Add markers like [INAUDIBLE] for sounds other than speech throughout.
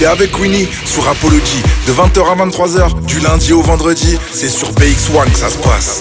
T'es avec Winnie sur Apology de 20h à 23h du lundi au vendredi. C'est sur BX1 que ça se passe.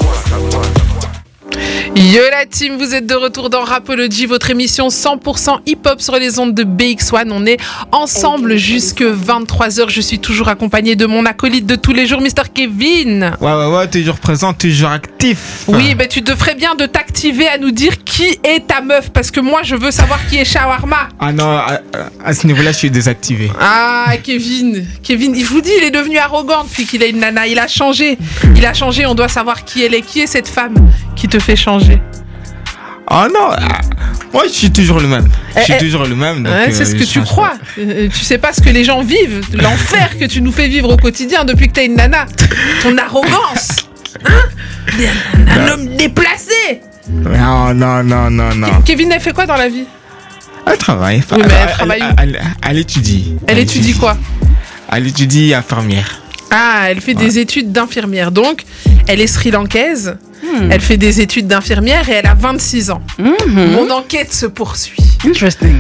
Yo la team, vous êtes de retour dans Rapology, votre émission 100% hip-hop sur les ondes de BX1. On est ensemble jusque 23h. Je suis toujours accompagné de mon acolyte de tous les jours, Mr. Kevin. Ouais, ouais, ouais, toujours présent, toujours actif. Oui, ben tu te ferais bien de t'activer à nous dire qui est ta meuf, parce que moi je veux savoir qui est Shawarma. Ah non, à, à ce niveau-là, je suis désactivé. Ah, Kevin, Kevin, je vous dis, il est devenu arrogant depuis qu'il a une nana. Il a changé, il a changé. On doit savoir qui elle est. Qui est cette femme qui te fait changer Oh non, ah, moi je suis toujours le même. Je suis Eh, eh, toujours le même. Ouais, c'est euh, ce que tu crois. Euh, tu sais pas ce que les gens vivent, l'enfer que tu nous fais vivre au quotidien depuis que t'as une nana. Ton arrogance. Hein Un homme déplacé. pas. Non, non, non, non, non. Kevin, elle fait quoi dans la vie? Elle travaille. Oui, mais elle travaille elle étudie. Elle étudie quoi? Elle étudie infirmière. Ah, elle fait des études d'infirmière. Donc, elle est sri-lankaise. Hmm. Elle fait des études d'infirmière et elle a 26 ans. Mhm. Mon enquête se poursuit. Interesting.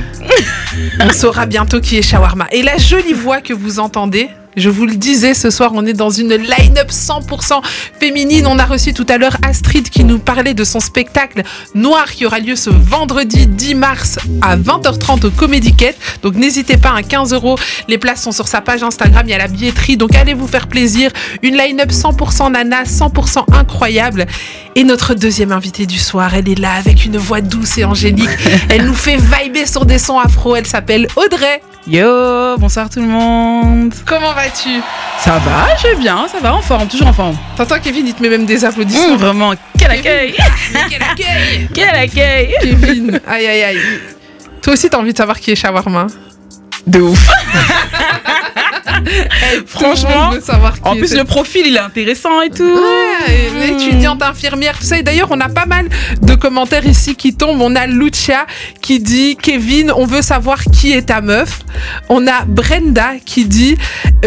On saura bientôt qui est Shawarma. Et la jolie voix que vous entendez, je vous le disais, ce soir, on est dans une line-up 100% féminine. On a reçu tout à l'heure Astrid qui nous parlait de son spectacle Noir qui aura lieu ce vendredi 10 mars à 20h30 au Quête. Donc n'hésitez pas, à 15 euros. Les places sont sur sa page Instagram, il y a la billetterie. Donc allez vous faire plaisir. Une line-up 100% nana, 100% incroyable. Et notre deuxième invitée du soir, elle est là avec une voix douce et angélique. Elle nous fait vibrer sur des sons afro. Elle s'appelle Audrey. Yo, bonsoir tout le monde. Comment vas-tu? Ça va, je vais bien, ça va en forme, toujours en forme. T'entends Kevin, il te met même des applaudissements. Mmh, vraiment, quel accueil quel accueil [LAUGHS] Quel accueil Kevin, aïe aïe aïe. Toi aussi, t'as envie de savoir qui est Shawarma? De ouf. [LAUGHS] Hey, [LAUGHS] Franchement, En plus, le profil, il est intéressant et tout. Ouais, une étudiante infirmière, tout ça. Et d'ailleurs, on a pas mal de commentaires ici qui tombent. On a Lucia qui dit Kevin, on veut savoir qui est ta meuf. On a Brenda qui dit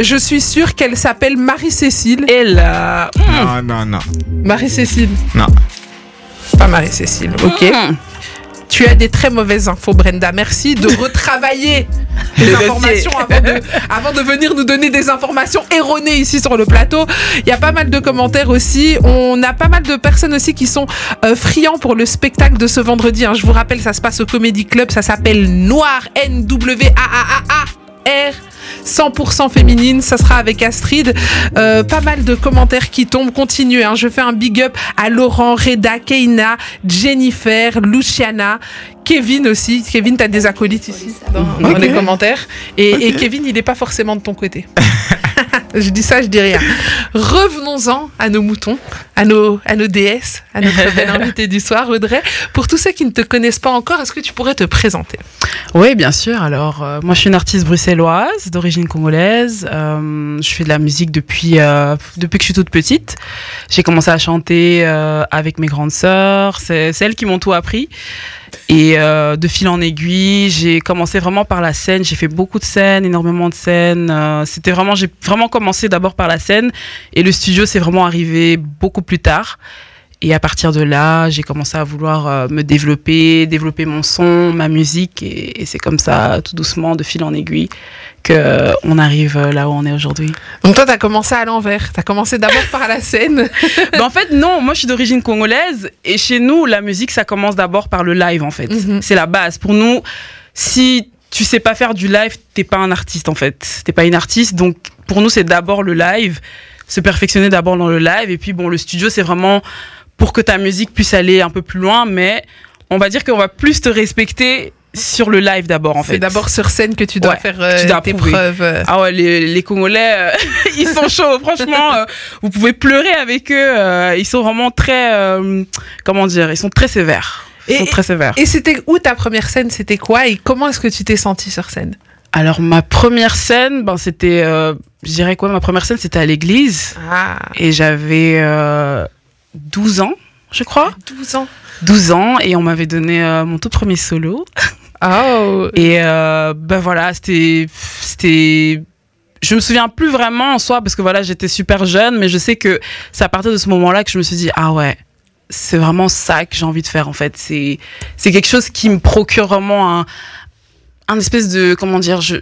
Je suis sûre qu'elle s'appelle Marie-Cécile. Et là. Non, non, non. Marie-Cécile. Non. Pas Marie-Cécile, ok. Mmh. Tu as des très mauvaises infos, Brenda. Merci de [LAUGHS] retravailler les informations avant de, avant de venir nous donner des informations erronées ici sur le plateau. Il y a pas mal de commentaires aussi. On a pas mal de personnes aussi qui sont euh, friands pour le spectacle de ce vendredi. hein. Je vous rappelle, ça se passe au Comedy Club. Ça s'appelle Noir, N-W-A-A-A-R. 100% féminine, ça sera avec Astrid. Euh, pas mal de commentaires qui tombent. Continuez, hein. je fais un big up à Laurent, Reda, Keina, Jennifer, Luciana, Kevin aussi. Kevin, t'as des acolytes ici dans, les commentaires. Et, et Kevin, il est pas forcément de ton côté. [LAUGHS] je dis ça, je dis rien. Revenons-en à nos moutons, à nos, à nos déesses, à notre belle [LAUGHS] invitée du soir, Audrey. Pour tous ceux qui ne te connaissent pas encore, est-ce que tu pourrais te présenter? Oui, bien sûr. Alors, euh, moi, je suis une artiste bruxelloise d'origine congolaise. Euh, je fais de la musique depuis euh, depuis que je suis toute petite. J'ai commencé à chanter avec mes grandes sœurs. C'est c'est elles qui m'ont tout appris. Et euh, de fil en aiguille, j'ai commencé vraiment par la scène. J'ai fait beaucoup de scènes, énormément de scènes. Euh, C'était vraiment, j'ai vraiment commencé d'abord par la scène. Et le studio, c'est vraiment arrivé beaucoup plus tard. Et à partir de là, j'ai commencé à vouloir euh, me développer, développer mon son, ma musique, et, et c'est comme ça, tout doucement, de fil en aiguille, que euh, arrive euh, là où on est aujourd'hui. Donc toi, t'as commencé à l'envers. T'as commencé d'abord par la scène. [LAUGHS] Ben, en fait, non, moi je suis d'origine congolaise, et chez nous, la musique, ça commence d'abord par le live, en fait. Mhm. C'est la base. Pour nous, si tu sais pas faire du live, t'es pas un artiste, en fait. T'es pas une artiste, donc pour nous, c'est d'abord le live, se perfectionner d'abord dans le live, et puis bon, le studio, c'est vraiment pour que ta musique puisse aller un peu plus loin, mais on va dire qu'on va plus te respecter sur le live d'abord, en C'est fait. d'abord sur scène que tu dois Ouais, faire euh, tu dois tes preuves. Ah ouais, les, les Congolais, euh, [LAUGHS] ils sont chauds, franchement. euh, vous pouvez pleurer avec eux. euh, ils sont vraiment très, comment dire, ils sont très sévères. Ils Et- sont très sévères. Et c'était où ta première scène? C'était quoi? Et comment est-ce que tu t'es sentie sur scène? Alors ma première scène, ben c'était, je dirais quoi, ma première scène c'était à l'église Ah, et j'avais 12 ans, je crois. 12 ans. 12 ans et on m'avait donné euh, mon tout premier solo. [LAUGHS] Oh, Et euh, ben voilà, c'était, c'était, je me souviens plus vraiment en soi parce que voilà, j'étais super jeune, mais je sais que c'est à partir de ce moment-là que je me suis dit ah ouais, c'est vraiment ça que j'ai envie de faire en fait. C'est, c'est quelque chose qui me procure vraiment un, un espèce de comment dire, je,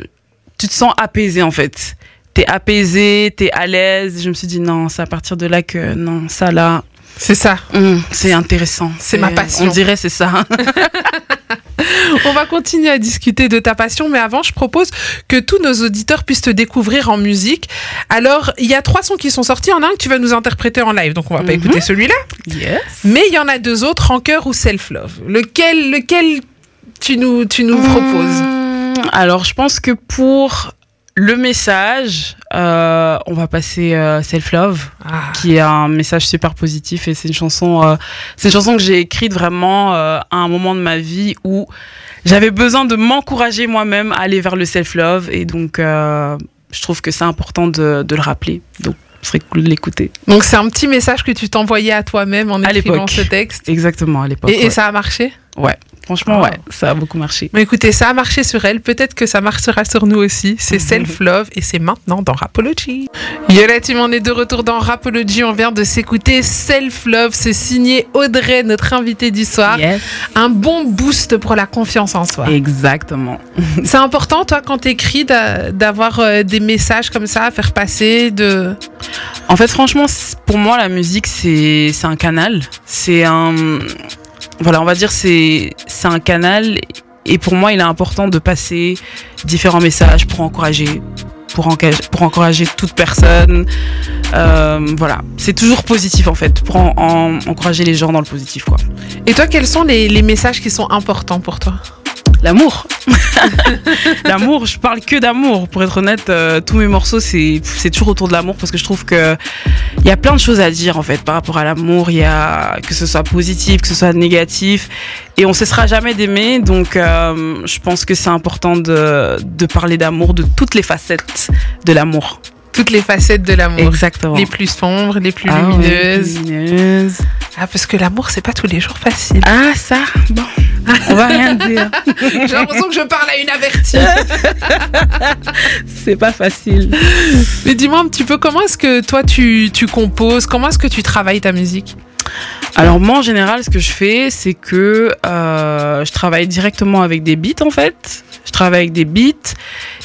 tu te sens apaisé en fait. T'es apaisé, t'es à l'aise. Je me suis dit non, c'est à partir de là que non, ça là, C'est ça. hum, c'est intéressant. C'est ma passion. On dirait c'est ça. [LAUGHS] On va continuer à discuter de ta passion, mais avant, je propose que tous nos auditeurs puissent te découvrir en musique. Alors, il y a trois sons qui sont sortis. En un que tu vas nous interpréter en live, donc on va pas Mhm. écouter celui-là. yes. Mais il y en a deux autres, Rancœur ou Self-Love. Lequel, lequel tu nous, tu nous proposes? Hum, Alors, je pense que pour le message, euh, on va passer euh, Self Love. Ah. qui est un message super positif et c'est une chanson euh, c'est une chanson que j'ai écrite vraiment à un moment de ma vie où j'avais besoin de m'encourager moi-même à aller vers le self love et donc je trouve que c'est important de, de le rappeler donc ce serait cool de l'écouter Donc, c'est un petit message que tu t'envoyais à toi-même en écrivant ce texte. exactement à l'époque Et, et ouais. ça a marché? Franchement Oh. ouais ça a beaucoup marché Mais écoutez, ça a marché sur elle. Peut-être que ça marchera sur nous aussi. C'est Self-Love et c'est maintenant dans Rapology. Yola Team, on est de retour dans Rapology. On vient de s'écouter Self-Love. C'est signé Audrey, notre invitée du soir. Yes. Un bon boost pour la confiance en soi. exactement [LAUGHS] C'est important, toi, quand t'écris, d'a- d'avoir euh, des messages comme ça à faire passer. De... En fait, franchement, pour moi, la musique, c'est c'est un canal. C'est un. Voilà, on va dire, c'est c'est un canal. Et pour moi, il est important de passer différents messages pour encourager. Pour, encourager toute personne. Euh, voilà, c'est toujours positif en fait, pour en- en- encourager les gens dans le positif. quoi. Et toi, quels sont les messages qui sont importants pour toi? L'amour. [LAUGHS] l'amour, je parle que d'amour. Pour être honnête, euh, tous mes morceaux, c'est toujours autour de l'amour parce que je trouve que il y a plein de choses à dire en fait par rapport à l'amour. Il y a que ce soit positif, que ce soit négatif, et on cessera jamais d'aimer. Donc, euh, je pense que c'est important de de parler d'amour, de toutes les facettes de l'amour. Toutes les facettes de l'amour. Exactement. Les plus sombres, les plus Ah lumineuses. lumineuses. Ah, parce que l'amour, c'est pas tous les jours facile. Ah ça, bon, on va rien dire. [LAUGHS] J'ai l'impression que je parle à une avertie. [LAUGHS] C'est pas facile. Mais dis-moi un petit peu, comment est-ce que toi tu, tu composes? Comment est-ce que tu travailles ta musique? Alors moi en général ce que je fais c'est que euh, je travaille directement avec des beats en fait. Je travaille avec des beats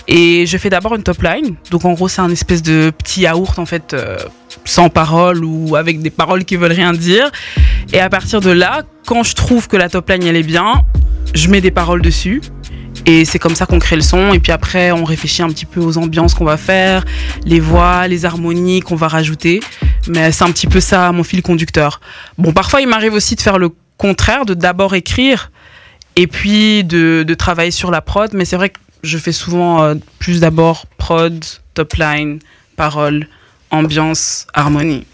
et je fais d'abord une top line. Donc en gros c'est un espèce de petit yaourt en fait euh, sans paroles ou avec des paroles qui veulent rien dire. Et à partir de là, quand je trouve que la top line elle est bien, je mets des paroles dessus. Et c'est comme ça qu'on crée le son. Et puis après, on réfléchit un petit peu aux ambiances qu'on va faire, les voix, les harmonies qu'on va rajouter. Mais c'est un petit peu ça mon fil conducteur. Bon, parfois, il m'arrive aussi de faire le contraire, de d'abord écrire et puis de, de travailler sur la prod. Mais c'est vrai que je fais souvent euh, plus d'abord prod, top line, paroles, ambiance, harmonie.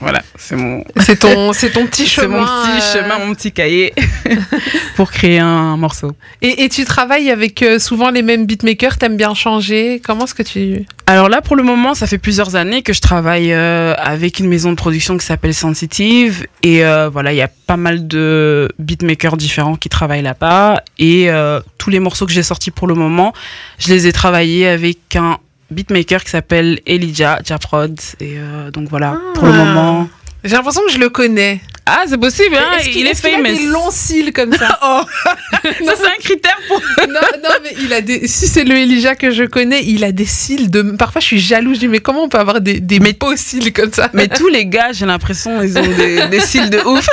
Voilà, c'est mon, C'est ton, c'est ton petit [LAUGHS] chemin. mon petit euh, chemin, mon petit cahier [LAUGHS] pour créer un morceau. Et, et tu travailles avec euh, souvent les mêmes beatmakers, t'aimes bien changer Comment est-ce que tu... Alors là, pour le moment, ça fait plusieurs années que je travaille euh, avec une maison de production qui s'appelle Sensitive. Et euh, voilà, il y a pas mal de beatmakers différents qui travaillent là-bas. Et euh, tous les morceaux que j'ai sortis pour le moment, je les ai travaillés avec un beatmaker qui s'appelle Elijah Japrod. Et euh, donc voilà, pour le Ah. moment. J'ai l'impression que je le connais. Ah, c'est possible, hein Est-ce qu'il Il est est-ce qu'il a famous. des longs cils comme ça [LAUGHS] Oh, [LAUGHS] ça c'est un critère pour. non, non, mais il a des. Si c'est le Elijah que je connais, il a des cils de. Parfois, je suis jalouse. Je dis, mais comment on peut avoir des, des beaux cils comme ça Mais tous les [LAUGHS] gars, j'ai l'impression, ils ont des, des cils de ouf.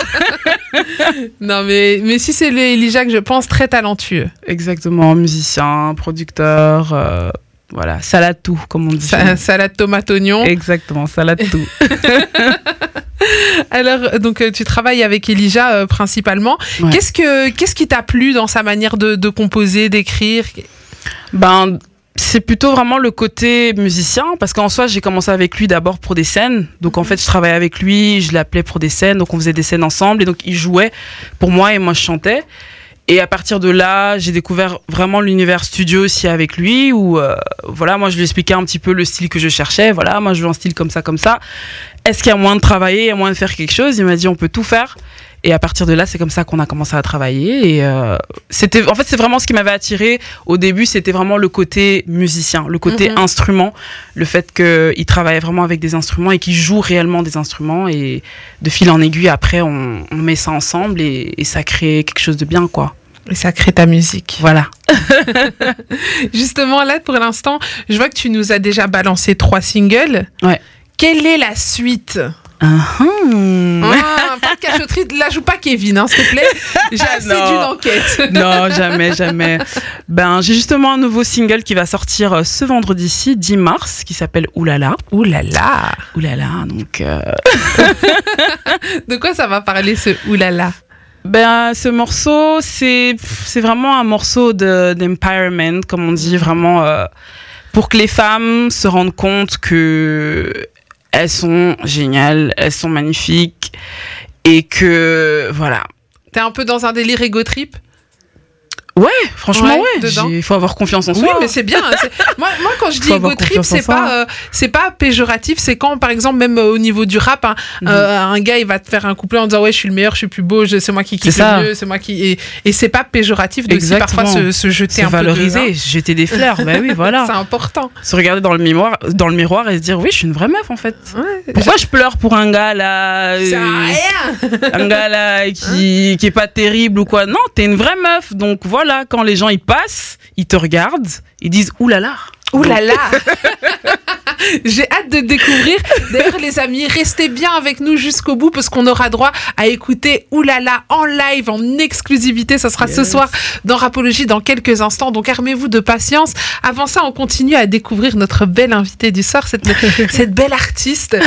Non, mais, mais si c'est le Elijah que je pense, très talentueux. Exactement, musicien, producteur, euh, voilà, salade tout, comme on dit. Sa- salade tomate oignon. Exactement, salade tout. [LAUGHS] [LAUGHS] Alors, euh, donc, euh, tu travailles avec Elijah euh, principalement. Ouais. Qu'est-ce que qu'est-ce qui t'a plu dans sa manière de, de composer, d'écrire? Ben, c'est plutôt vraiment le côté musicien, parce qu'en soi, j'ai commencé avec lui d'abord pour des scènes. Donc, en fait, je travaillais avec lui, je l'appelais pour des scènes, donc on faisait des scènes ensemble, et donc il jouait pour moi et moi je chantais. Et à partir de là, j'ai découvert vraiment l'univers studio aussi avec lui, où euh, voilà, moi je lui expliquais un petit peu le style que je cherchais. Voilà, moi je veux un style comme ça, comme ça. Est-ce qu'il y a moyen de travailler, il y a moyen de faire quelque chose? Il m'a dit on peut tout faire. Et à partir de là, c'est comme ça qu'on a commencé à travailler. Et euh, c'était, en fait, c'est vraiment ce qui m'avait attiré au début. C'était vraiment le côté musicien, le côté Mhm. instrument, le fait qu'il travaillait vraiment avec des instruments et qu'il joue réellement des instruments. Et de fil en aiguille, après, on, on met ça ensemble et, et ça crée quelque chose de bien, quoi. Et ça crée ta musique. Voilà. [LAUGHS] Justement, là, pour l'instant, je vois que tu nous as déjà balancé trois singles. Ouais. Quelle est la suite Uhum. ah, Pas de cachotterie, la joue pas Kevin, hein, s'il te plaît. J'ai assez Non. d'une enquête. non, jamais, jamais. Ben, j'ai justement un nouveau single qui va sortir euh, ce vendredi-ci, 10 mars, qui s'appelle Oulala. Là Oulala, donc. euh, [LAUGHS] De quoi ça va parler ce oulala? Ben, ce morceau, c'est vraiment un morceau de d'empowerment, comme on dit, vraiment euh, pour que les femmes se rendent compte que elles sont géniales, elles sont magnifiques et que voilà. T'es un peu dans un délire ego trip Ouais, franchement, Ouais. Il faut avoir confiance en Oui, soi. mais c'est bien. hein, c'est- Moi, moi, quand je dis ego trip, c'est pas, euh, c'est pas péjoratif. C'est quand, par exemple, même euh, au niveau du rap, hein, Mhm. euh, un gars, il va te faire un couplet en disant ouais, je suis le meilleur, je suis plus beau, c'est moi qui kiffe C'est le mieux, c'est moi qui. Et, et c'est pas péjoratif de aussi parfois se, se jeter c'est un peu de- valoriser, hein. jeter des fleurs. ben oui, [LAUGHS] C'est voilà. important. Se regarder dans le miroir, dans le miroir et se dire oui, je suis une vraie meuf en fait. Ouais. Pourquoi je pleure pour un gars là un gars là qui, qui est pas terrible ou quoi? Non, t'es une vraie meuf. Donc voilà, quand les gens ils passent, ils te regardent, ils disent oulala. Ouh là là [LAUGHS] [LAUGHS] J'ai hâte de découvrir. D'ailleurs, les amis, restez bien avec nous jusqu'au bout parce qu'on aura droit à écouter là en live, en exclusivité. Ça sera ce soir dans Rapologie dans quelques instants. Donc, armez-vous de patience. Avant ça, on continue à découvrir notre belle invitée du soir, cette, [LAUGHS] cette belle artiste.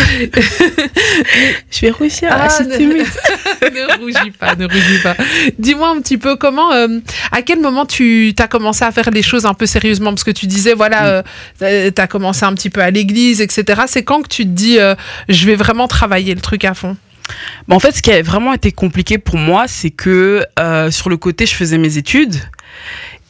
Je vais réussir Ah, ne- [LAUGHS] ne rougis pas, ne rougis pas. Dis-moi un petit peu comment, euh, à quel moment tu as commencé à faire les choses un peu sérieusement? Parce que tu disais, voilà, tu as commencé un petit peu à l'église, etc. C'est quand que tu te dis, euh, je vais vraiment travailler le truc à fond? Bon, en fait, ce qui a vraiment été compliqué pour moi, c'est que euh, sur le côté, je faisais mes études.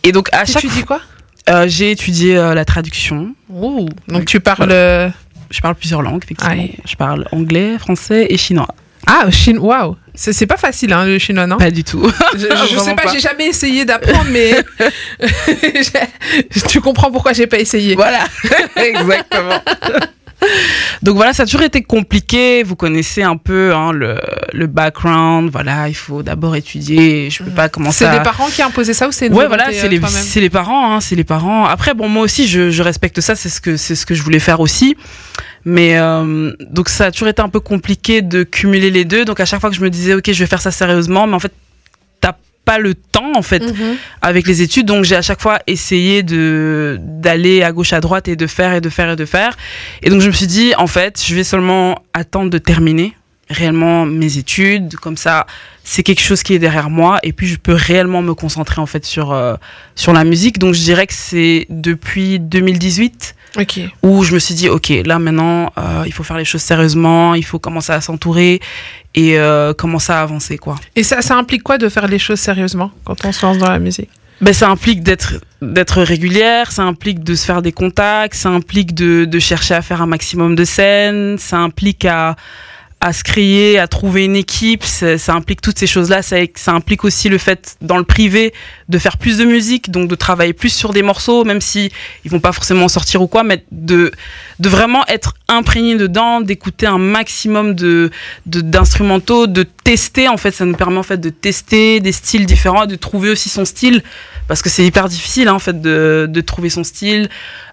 Et donc, à Tu chaque dis quoi? Euh, j'ai étudié la traduction. Ouh, Donc tu parles. Je parle plusieurs langues, effectivement. Ouais. Je parle anglais, français et chinois. Ah, chine, waouh C'est pas facile, hein, le chinois, non? Pas du tout. Je, je [LAUGHS] sais pas, pas. j'ai jamais essayé d'apprendre, mais [LAUGHS] [LAUGHS] tu comprends pourquoi j'ai pas essayé. Voilà, exactement. [LAUGHS] Donc voilà, ça a toujours été compliqué. Vous connaissez un peu hein, le, le background. Voilà, il faut d'abord étudier. Je peux pas commencer C'est à... les parents qui imposaient ça ou c'est Ouais, voilà, c'est euh, les, c'est les parents, hein, c'est les parents. Après, bon, moi aussi, je, je respecte ça, c'est ce que c'est ce que je voulais faire aussi. Mais euh, donc ça a toujours été un peu compliqué de cumuler les deux. Donc à chaque fois que je me disais, ok, je vais faire ça sérieusement, mais en fait, pas le temps en fait Mhm. avec les études. Donc j'ai à chaque fois essayé de d'aller à gauche à droite et de faire et de faire et de faire. Et donc je me suis dit, en fait, je vais seulement attendre de terminer réellement mes études. Comme ça, c'est quelque chose qui est derrière moi. Et puis je peux réellement me concentrer en fait sur euh, sur la musique. Donc je dirais que c'est depuis 2018 Ok. où je me suis dit, ok, là maintenant, euh, il faut faire les choses sérieusement, il faut commencer à s'entourer et euh, commencer à avancer quoi. Et ça, ça implique quoi de faire les choses sérieusement quand on se lance dans la musique? Ben, ça implique d'être d'être régulière, ça implique de se faire des contacts, ça implique de, de chercher à faire un maximum de scènes, ça implique à à se créer, à trouver une équipe, ça, ça implique toutes ces choses-là, ça, ça implique aussi le fait dans le privé de faire plus de musique, donc de travailler plus sur des morceaux, même si ils vont pas forcément sortir ou quoi, mais de de vraiment être imprégné dedans, d'écouter un maximum de- d'instrumentaux, de, tester en fait, ça nous permet en fait de tester des styles différents, de trouver aussi son style parce que c'est hyper difficile hein, en fait de, de trouver son style,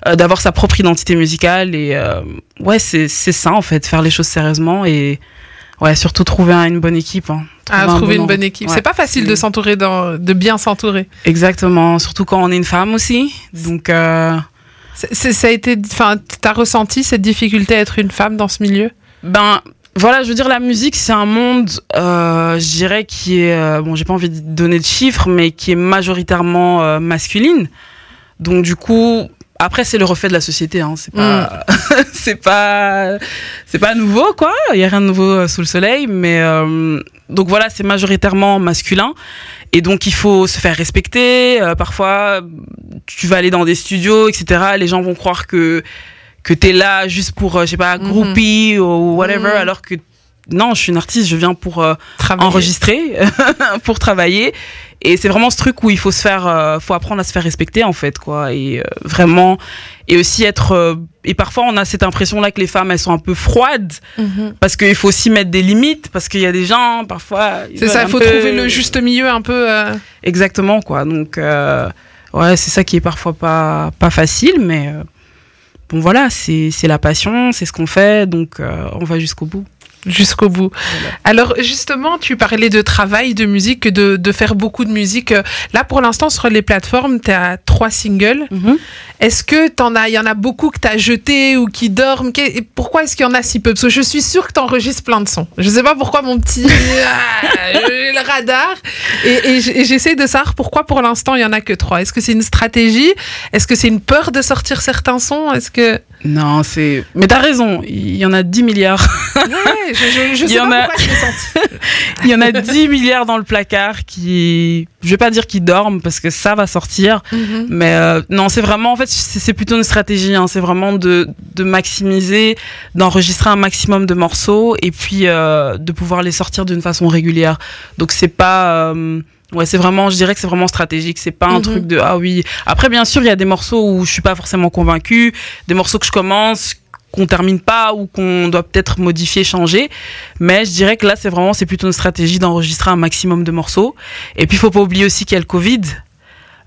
euh, d'avoir sa propre identité musicale et euh, ouais c'est c'est ça en fait faire les choses sérieusement et ouais surtout trouver un- une bonne équipe. Hein. à un trouver bon une bonne équipe. Ouais, c'est pas facile de s'entourer, dans- de bien s'entourer. Exactement, surtout quand on est une femme aussi. Donc euh, Ça a été, enfin, t'as ressenti cette difficulté à être une femme dans ce milieu? Ben voilà, je veux dire la musique c'est un monde, euh, je dirais qui est euh, bon, j'ai pas envie de donner de chiffres, mais qui est majoritairement euh, masculine. Donc du coup, après c'est le reflet de la société, hein. c'est pas, [LAUGHS] c'est pas, c'est pas nouveau quoi. Il y a rien de nouveau sous le soleil, mais euh, donc voilà, c'est majoritairement masculin. Et donc il faut se faire respecter. Parfois, tu vas aller dans des studios, etc. Les gens vont croire que que t'es là juste pour, euh, je sais pas, Mhm. groupie ou whatever, Mhm. alors que non, je suis une artiste, je viens pour euh, enregistrer, [LAUGHS] pour travailler Et c'est vraiment ce truc où il faut se faire, euh, faut apprendre à se faire respecter en fait, quoi. Et euh, vraiment, et aussi être. et parfois, on a cette impression-là que les femmes, elles sont un peu froides, Mhm. parce qu'il faut aussi mettre des limites, parce qu'il y a des gens, parfois. C'est ça, il faut peu- trouver le juste milieu un peu. Exactement, quoi. Donc, ouais, c'est ça qui est parfois pas, pas facile, mais bon, voilà, c'est la passion, c'est ce qu'on fait, donc euh, on va jusqu'au bout. Jusqu'au bout. Alors justement, tu parlais de travail, de musique, de, de faire beaucoup de musique. Là, pour l'instant, sur les plateformes, tu as trois singles. Est-ce que t'en as, il y en a beaucoup que tu as jetés ou qui dorment? Et Pourquoi est-ce qu'il y en a si peu? Parce que je suis sûre que tu enregistres plein de sons. Je sais pas pourquoi mon petit [LAUGHS] Ah, j'ai le radar et, et j'essaie de savoir pourquoi pour l'instant il y en a que trois. Est-ce que c'est une stratégie? Est-ce que c'est une peur de sortir certains sons? Est-ce que Non, c'est. Mais t'as raison, il y en a 10 milliards. ouais, je, je, je [LAUGHS] Il y sais en pas a- pourquoi je senti. [LAUGHS] il y en a 10 milliards dans le placard qui. Je vais pas dire qu'ils dorment parce que ça va sortir. Mhm. Mais euh, non, c'est vraiment, en fait, c'est c'est plutôt une stratégie. hein. C'est vraiment de, de maximiser, d'enregistrer un maximum de morceaux et puis euh, de pouvoir les sortir d'une façon régulière. Donc c'est pas. euh, Ouais, c'est vraiment, je dirais que c'est vraiment stratégique. C'est pas un Mhm. truc de ah oui. Après, bien sûr, il y a des morceaux où je suis pas forcément convaincue, des morceaux que je commence qu'on termine pas ou qu'on doit peut-être modifier, changer. Mais je dirais que là, c'est vraiment, c'est plutôt une stratégie d'enregistrer un maximum de morceaux. Et puis, il faut pas oublier aussi qu'il y a le Covid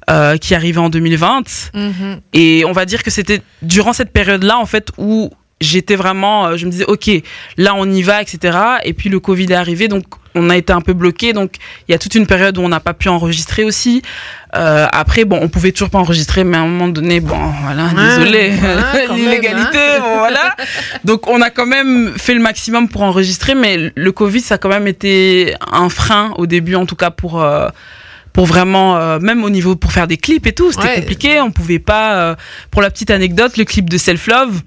euh, qui arrivait en 2020. Mhm. Et on va dire que c'était durant cette période-là, en fait, où j'étais vraiment, euh, je me disais, ok, là on y va, etc. Et puis le Covid est arrivé, donc on a été un peu bloqué. Donc il y a toute une période où on n'a pas pu enregistrer aussi. Euh, après, bon, on pouvait toujours pas enregistrer, mais à un moment donné, bon, voilà, Ouais, désolé, ouais, [LAUGHS] même, l'illégalité, hein. bon, voilà. Donc on a quand même fait le maximum pour enregistrer, mais le Covid, ça a quand même été un frein au début, en tout cas pour. euh, pour vraiment, euh, même au niveau pour faire des clips et tout, c'était Ouais. compliqué. On pouvait pas. euh, pour la petite anecdote, le clip de Self Love,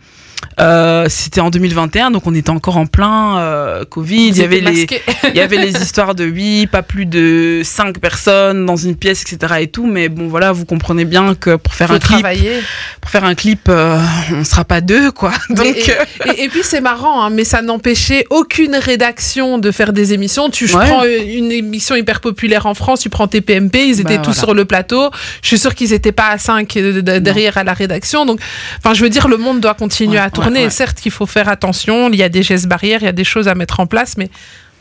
euh, c'était en 2021, donc on était encore en plein euh, Covid. Il y avait les, [LAUGHS] il y avait les histoires de oui, pas plus de cinq personnes dans une pièce, etc. et tout. Mais bon, voilà, vous comprenez bien que pour faire Faut un clip, pour faire un clip, euh, on sera pas deux, quoi. [LAUGHS] Donc, et, et- et puis c'est marrant, hein, mais ça n'empêchait aucune rédaction de faire des émissions. Tu Ouais. prends une émission hyper populaire en France, tu prends TPMP, ils étaient Bah, tous voilà. sur le plateau. Je suis sûre qu'ils n'étaient pas à 5 derrière à la rédaction. Donc, enfin, je veux dire, le monde doit continuer Ouais, à tourner. ouais, ouais. Certes qu'il faut faire attention, il y a des gestes barrières, il y a des choses à mettre en place, mais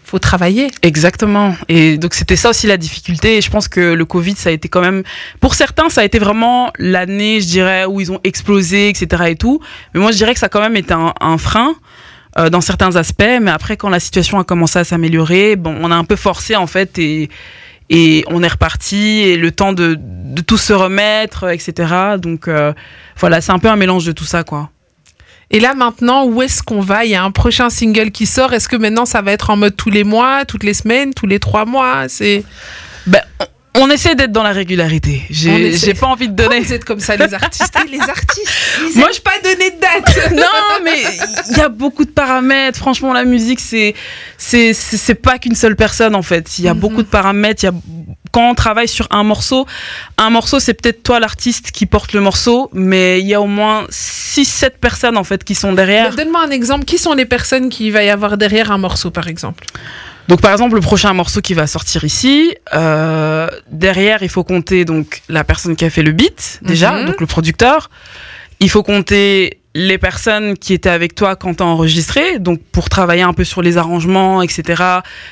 faut travailler. Exactement. Et donc c'était ça aussi la difficulté. Et je pense que le Covid, ça a été quand même, pour certains, ça a été vraiment l'année, je dirais, où ils ont explosé, etc. et tout. Mais moi, je dirais que ça a quand même été un, un frein. euh, dans certains aspects, mais après quand la situation a commencé à s'améliorer, bon, on a un peu forcé en fait et et on est reparti et le temps de, de tout se remettre, etc. Donc euh, voilà, c'est un peu un mélange de tout ça, quoi. Et là maintenant, où est-ce qu'on va? Il y a un prochain single qui sort. Est-ce que maintenant ça va être en mode tous les mois, toutes les semaines, tous les trois mois? C'est Ben, on, essaie d'être dans la régularité. J'ai pas envie de donner. vous êtes comme ça les artistes Les artistes, ils Moi, je pas donner de date. [LAUGHS] non, mais il y a beaucoup de paramètres. Franchement, la musique, c'est c'est pas qu'une seule personne en fait. Il y a Mhm. beaucoup de paramètres. Il y a quand on travaille sur un morceau, un morceau, c'est peut-être toi l'artiste qui porte le morceau, mais il y a au moins 6 7 personnes en fait qui sont derrière. Donne-moi un exemple. Qui sont les personnes qui va y avoir derrière un morceau, par exemple? Donc par exemple, le prochain morceau qui va sortir ici, euh, derrière, il faut compter donc la personne qui a fait le beat déjà, Mhm. donc le producteur. Il faut compter les personnes qui étaient avec toi quand t'as enregistré, donc pour travailler un peu sur les arrangements, etc.,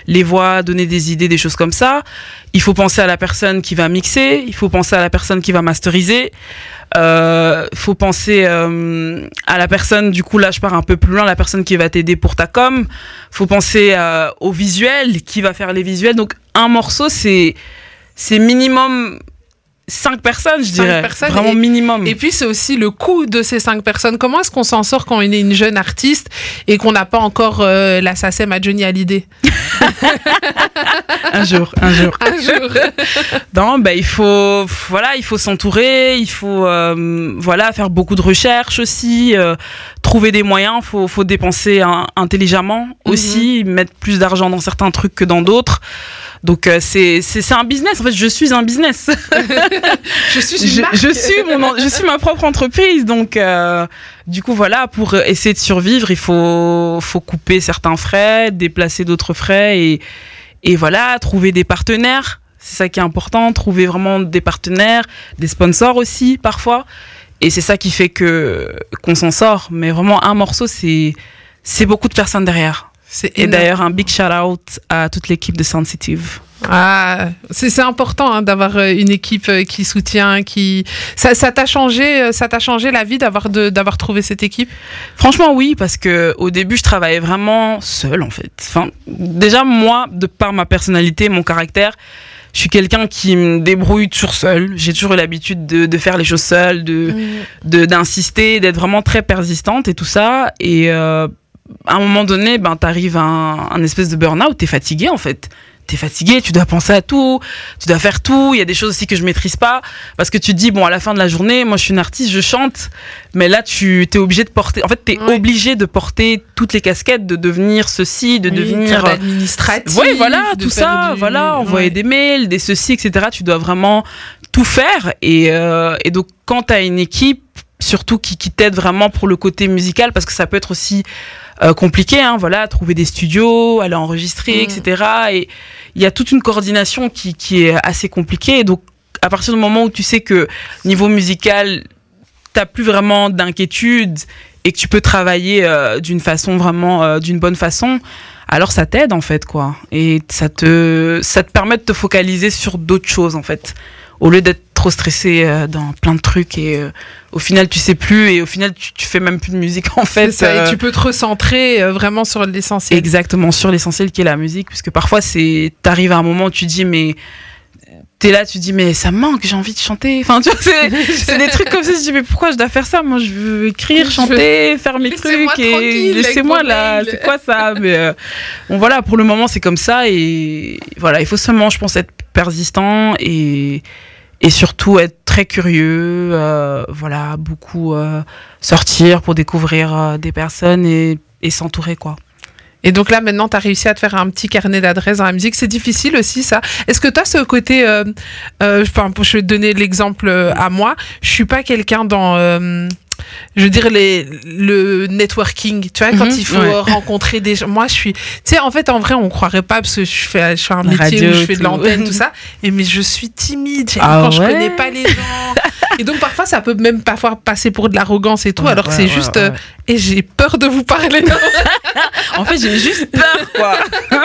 les voix, donner des idées, des choses comme ça. Il faut penser à la personne qui va mixer, il faut penser à la personne qui va masteriser, euh, faut penser euh, à la personne, du coup là je pars un peu plus loin, la personne qui va t'aider pour ta com, faut penser euh, au visuel, qui va faire les visuels. Donc un morceau c'est c'est minimum cinq personnes, je dirais, personnes vraiment et- minimum. Et puis c'est aussi le coût de ces cinq personnes. Comment est-ce qu'on s'en sort quand on est une jeune artiste et qu'on n'a pas encore euh, la SACEM à Johnny Hallyday? [LAUGHS] Un jour, un jour. Un jour. [LAUGHS] Non, bah, il faut, voilà, il faut s'entourer, il faut, euh, voilà, faire beaucoup de recherches aussi, euh, trouver des moyens. Faut, faut dépenser intelligemment aussi, mettre plus d'argent dans certains trucs que dans d'autres. Donc euh, c'est, c'est un business. En fait, je suis un business. [LAUGHS] Je suis une je, marque. je suis mon, je suis ma propre entreprise. Donc euh, du coup voilà, pour essayer de survivre, il faut, faut couper certains frais, déplacer d'autres frais et et voilà, trouver des partenaires. C'est ça qui est important, trouver vraiment des partenaires, des sponsors aussi parfois. Et c'est ça qui fait que qu'on s'en sort. Mais vraiment, un morceau, c'est c'est beaucoup de personnes derrière. C'est Et d'ailleurs, un big shout out à toute l'équipe de Sensitive. Ah, c'est important hein, d'avoir euh, une équipe euh, qui soutient, qui ça t'a changé, euh, ça t'a changé la vie d'avoir d'avoir trouvé cette équipe? Franchement, oui, parce que au début, je travaillais vraiment seule, en fait. Enfin, déjà, moi, de par ma personnalité, mon caractère, je suis quelqu'un qui me débrouille toujours seul. J'ai toujours eu l'habitude de, de faire les choses seule, de de- d'insister, d'être vraiment très persistante et tout ça. Et euh, à un moment donné, ben, t'arrives à un, un espèce de burn-out, t'es fatigué, en fait. T'es fatigué, tu dois penser à tout, tu dois faire tout. Il y a des choses aussi que je maîtrise pas parce que tu te dis bon à la fin de la journée, moi je suis une artiste, je chante, mais là tu t'es obligé de porter. En fait, t'es Ouais. obligé de porter toutes les casquettes, de devenir ceci, de Oui, devenir. faire l'administratif. Oui, voilà, tout ça, du- voilà, envoyer Ouais. des mails, des ceci, etc. Tu dois vraiment tout faire. Et, euh, et donc, quand tu as une équipe, surtout qui, qui t'aide vraiment pour le côté musical, parce que ça peut être aussi euh, compliqué, hein, voilà, trouver des studios, aller enregistrer, Mm. etc. Et il y a toute une coordination qui, qui est assez compliquée. Et donc, à partir du moment où tu sais que niveau musical, t'as plus vraiment d'inquiétude et que tu peux travailler euh, d'une façon vraiment, euh, d'une bonne façon, alors ça t'aide en fait quoi et ça te ça te permet de te focaliser sur d'autres choses en fait au lieu d'être trop stressé euh, dans plein de trucs et euh, au final tu sais plus et au final tu, tu fais même plus de musique [LAUGHS] en fait ça, euh, et tu peux te recentrer euh, vraiment sur l'essentiel. exactement sur l'essentiel qui est la musique puisque parfois c'est t'arrives à un moment où tu dis mais t'es là tu dis mais ça me manque j'ai envie de chanter. Enfin tu vois c'est c'est des trucs comme ça je dis mais pourquoi je dois faire ça? Moi je veux écrire chanter faire mes Laissez-moi trucs et laissez-moi là c'est quoi ça? Mais euh, bon voilà pour le moment c'est comme ça et voilà il faut seulement je pense être persistant et et surtout être très curieux euh, voilà beaucoup euh, sortir pour découvrir euh, des personnes et et s'entourer quoi Et donc là, maintenant, tu as réussi à te faire un petit carnet d'adresses dans la musique. C'est difficile aussi, ça. Est-ce que toi, ce côté... euh, euh, Enfin, je vais te donner l'exemple à moi. Je suis pas quelqu'un dans... je veux dire les, le networking, tu vois, quand Mhm, il faut ouais. rencontrer des gens. Moi, je suis, tu sais, en fait, en vrai, on croirait pas parce que je fais, je fais un métier radio où je fais de l'antenne, tout [LAUGHS] ça. Et mais je suis timide Ah quand je ouais connais pas les gens. [LAUGHS] Et donc parfois, ça peut même parfois passer pour de l'arrogance et tout, Ouais, alors que c'est ouais, juste. ouais. euh, et j'ai peur de vous parler. [LAUGHS] en fait j'ai juste peur quoi [LAUGHS]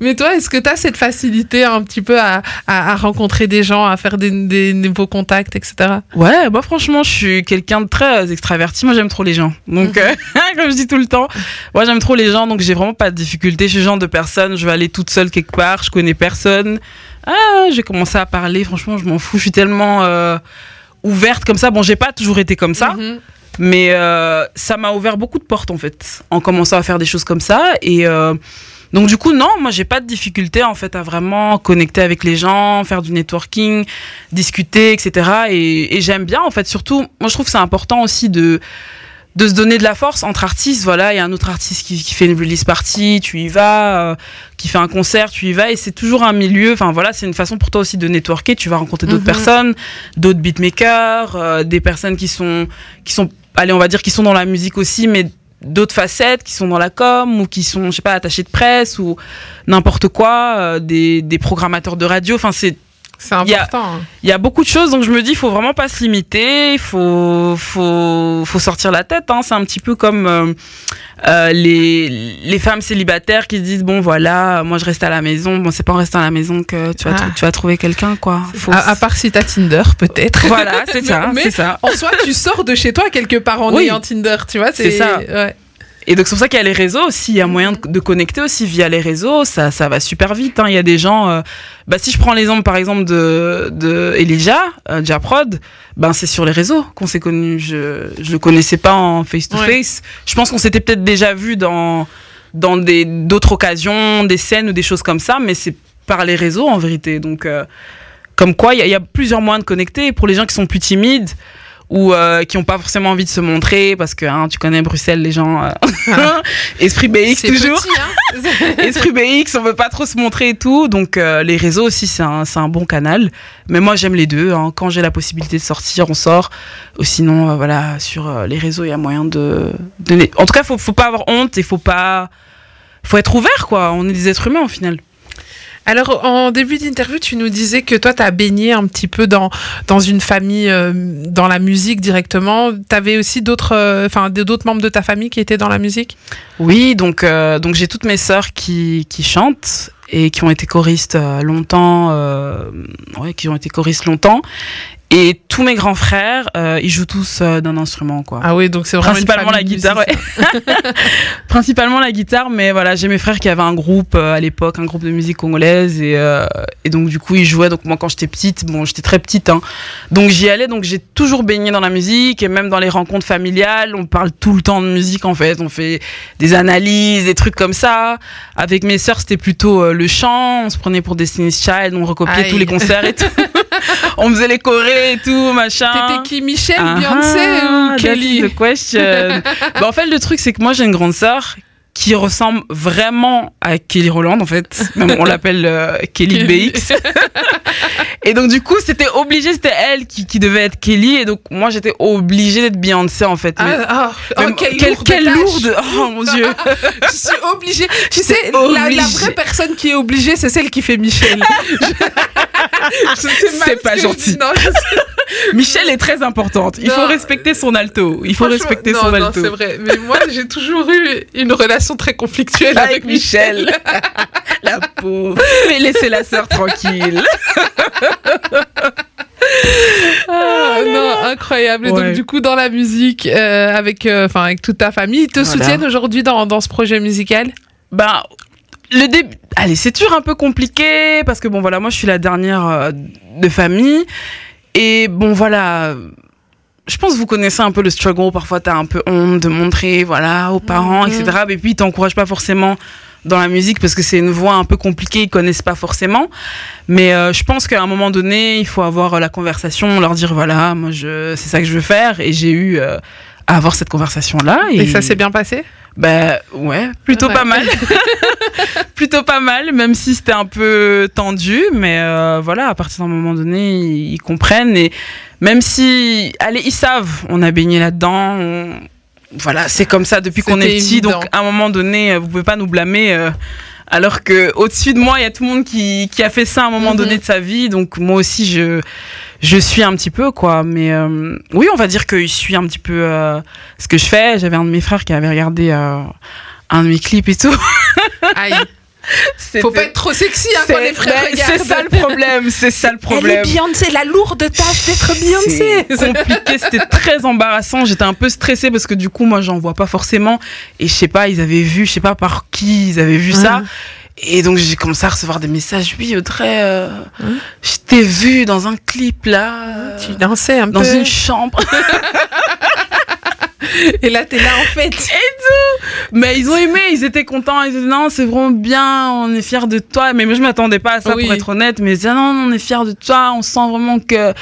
Mais toi, est-ce que tu as cette facilité un petit peu à, à, à rencontrer des gens, à faire des, des nouveaux contacts, etc. Ouais, moi franchement, je suis quelqu'un de très euh, extraverti. Moi, j'aime trop les gens. Donc, euh, [LAUGHS] comme je dis tout le temps, moi j'aime trop les gens. Donc, j'ai vraiment pas de difficulté. Je suis le genre de personne. Je vais aller toute seule quelque part. Je connais personne. Ah, j'ai commencé à parler. Franchement, je m'en fous. Je suis tellement euh, ouverte comme ça. Bon, j'ai pas toujours été comme ça. Mhm. Mais euh, ça m'a ouvert beaucoup de portes en fait, en commençant à faire des choses comme ça. Et euh, donc du coup, non, moi j'ai pas de difficulté en fait à vraiment connecter avec les gens, faire du networking, discuter, etc. Et, et j'aime bien en fait, surtout, moi je trouve que c'est important aussi de de se donner de la force entre artistes. Voilà, il y a un autre artiste qui, qui fait une release party, tu y vas, euh, qui fait un concert, tu y vas, et c'est toujours un milieu. Enfin voilà, c'est une façon pour toi aussi de networker. Tu vas rencontrer d'autres Mhm. personnes, d'autres beatmakers, euh, des personnes qui sont qui sont, allez, on va dire, qui sont dans la musique aussi, mais d'autres facettes, qui sont dans la com ou qui sont, je sais pas, attachés de presse ou n'importe quoi, euh, des, des programmateurs de radio. Enfin, c'est C'est important. hein. il y a beaucoup de choses, donc je me dis, il faut vraiment pas se limiter, il faut, faut, faut sortir la tête. Hein. C'est un petit peu comme euh, euh, les, les femmes célibataires qui se disent, bon voilà, moi je reste à la maison. Bon, c'est pas en restant à la maison que tu vas, Ah. tu vas trouver quelqu'un, quoi. Faut- À, à part si t'as Tinder, peut-être. Voilà, c'est [LAUGHS] ça, Mais- ça. En soi, tu sors de chez toi quelque part en Oui. ayant Tinder, tu vois. C'est ça. ouais. Et donc c'est pour ça qu'il y a les réseaux aussi, il y a moyen de, de connecter aussi via les réseaux, ça, ça va super vite. hein. Il y a des gens, euh, bah, si je prends l'exemple par exemple de, de Elijah, euh, Japrod, ben c'est sur les réseaux qu'on s'est connus. Je je le connaissais pas en face to Ouais. face. Je pense qu'on s'était peut-être déjà vu dans dans des d'autres occasions, des scènes ou des choses comme ça, mais c'est par les réseaux en vérité. Donc euh, comme quoi il y, a- il y a plusieurs moyens de connecter. Pour les gens qui sont plus timides ou euh, qui n'ont pas forcément envie de se montrer parce que hein, tu connais Bruxelles, les gens euh, [LAUGHS] esprit BX toujours. petit, hein. [LAUGHS] Esprit BX, on veut pas trop se montrer et tout. Donc euh, les réseaux aussi, c'est un, un bon canal. Mais moi, j'aime les deux. hein. Quand j'ai la possibilité de sortir, on sort. Ou sinon, voilà, sur les réseaux, il y a moyen de, de... En tout cas, faut, faut pas avoir honte et faut pas... faut être ouvert, quoi. On est des êtres humains, au final. Alors, en début d'interview, tu nous disais que toi, tu as baigné un petit peu dans, dans une famille, euh, dans la musique directement. Tu avais aussi d'autres euh, d'autres membres de ta famille qui étaient dans la musique? Oui, donc, euh, donc j'ai toutes mes sœurs qui, qui chantent et qui ont été choristes longtemps, ouais, qui ont été choristes longtemps. Et tous mes grands frères, euh, ils jouent tous euh, d'un instrument, quoi. Ah oui, donc c'est vraiment Principalement la guitare, ouais. [LAUGHS] Principalement la guitare, mais voilà, j'ai mes frères qui avaient un groupe euh, à l'époque, un groupe de musique congolaise, et, euh, et donc du coup ils jouaient. Donc moi quand j'étais petite, bon j'étais très petite, hein, donc j'y allais, donc j'ai toujours baigné dans la musique, et même dans les rencontres familiales, on parle tout le temps de musique en fait, on fait des analyses, des trucs comme ça. Avec mes sœurs c'était plutôt euh, le chant, on se prenait pour Destiny's Child, on recopiait Aïe. tous les concerts et tout, [LAUGHS] [LAUGHS] on faisait les chorés et tout, machin. T'étais qui, Michel, Ah, Beyoncé ou that's Kelly the question. [LAUGHS] Bah, en fait, le truc, c'est que moi, j'ai une grande sœur qui ressemble vraiment à Kelly Roland, en fait. Même on l'appelle euh, Kelly BX. [LAUGHS] Et donc, du coup, c'était obligé, c'était elle qui, qui devait être Kelly. Et donc, moi, j'étais obligée d'être Beyoncé, en fait. Mais- Ah, ah, oh, même- quelle, quelle, lourde quelle tâche. lourde Oh mon dieu Je suis obligée. Tu sais, la, la vraie personne qui est obligée, c'est celle qui fait Michel. C'est ce pas gentil. dis. Non, je sais- [LAUGHS] Michelle est très importante. Il Non. faut respecter son alto. Il faut respecter non, son non, alto. c'est vrai. Mais moi, j'ai toujours eu une relation très conflictuelle avec, Avec Michel. Michel. [LAUGHS] la pauvre. Mais laissez la sœur tranquille. [LAUGHS] Ah, non, incroyable. Et Ouais. donc, du coup, dans la musique, euh, avec, euh, avec toute ta famille, ils te soutiennent aujourd'hui dans, dans ce projet musical? Ben, le début. Allez, c'est toujours un peu compliqué parce que bon, voilà, moi je suis la dernière euh, de famille. Et bon, voilà. Je pense que vous connaissez un peu le struggle. Parfois, t'as un peu honte de montrer, voilà, aux parents, Mhm. etc. Et puis, ils t'encouragent pas forcément dans la musique parce que c'est une voix un peu compliquée, ils connaissent pas forcément. Mais euh, je pense qu'à un moment donné, il faut avoir euh, la conversation, leur dire, voilà, moi, je, c'est ça que je veux faire. Et j'ai eu euh, à avoir cette conversation-là. Et ça s'est bien passé? Ben ouais, plutôt Ouais. pas mal. [LAUGHS] [LAUGHS] plutôt pas mal, même si c'était un peu tendu. Mais euh, voilà, à partir d'un moment donné, ils, ils comprennent. Et même si, allez, ils savent, on a baigné là-dedans. on- Voilà, c'est comme ça depuis qu'on est petit. évident. Donc à un moment donné, euh, vous pouvez pas nous blâmer. euh, alors que au-dessus de moi, il y a tout le monde qui, qui a fait ça à un moment Mhm. donné de sa vie. Donc moi aussi, je, je suis un petit peu, quoi. Mais euh, oui, on va dire que je suis un petit peu euh, ce que je fais. J'avais un de mes frères qui avait regardé euh, un de mes clips et tout. Aïe. [LAUGHS] Faut pas être trop sexy hein, quand les frères ben, regardent. C'est ça le problème, c'est ça le Elle est problème. Beyoncé, la lourde tâche d'être Beyoncé. C'est compliqué, c'était très embarrassant. J'étais un peu stressée parce que du coup, moi, j'en vois pas forcément. Et je sais pas, ils avaient vu, je sais pas par qui ils avaient vu ça. Et donc, j'ai commencé à recevoir des messages. Oui, Audrey, euh, Mhm. je t'ai vu dans un clip là, euh, Tu dansais un dans peu. une chambre. [LAUGHS] [LAUGHS] Et là, t'es là en fait. Mais ils ont aimé, ils étaient contents. Ils disaient non, c'est vraiment bien, on est fiers de toi. Mais moi, je m'attendais pas à ça Oui. pour être honnête. Mais ils disaient non, on est fiers de toi, on sent vraiment que,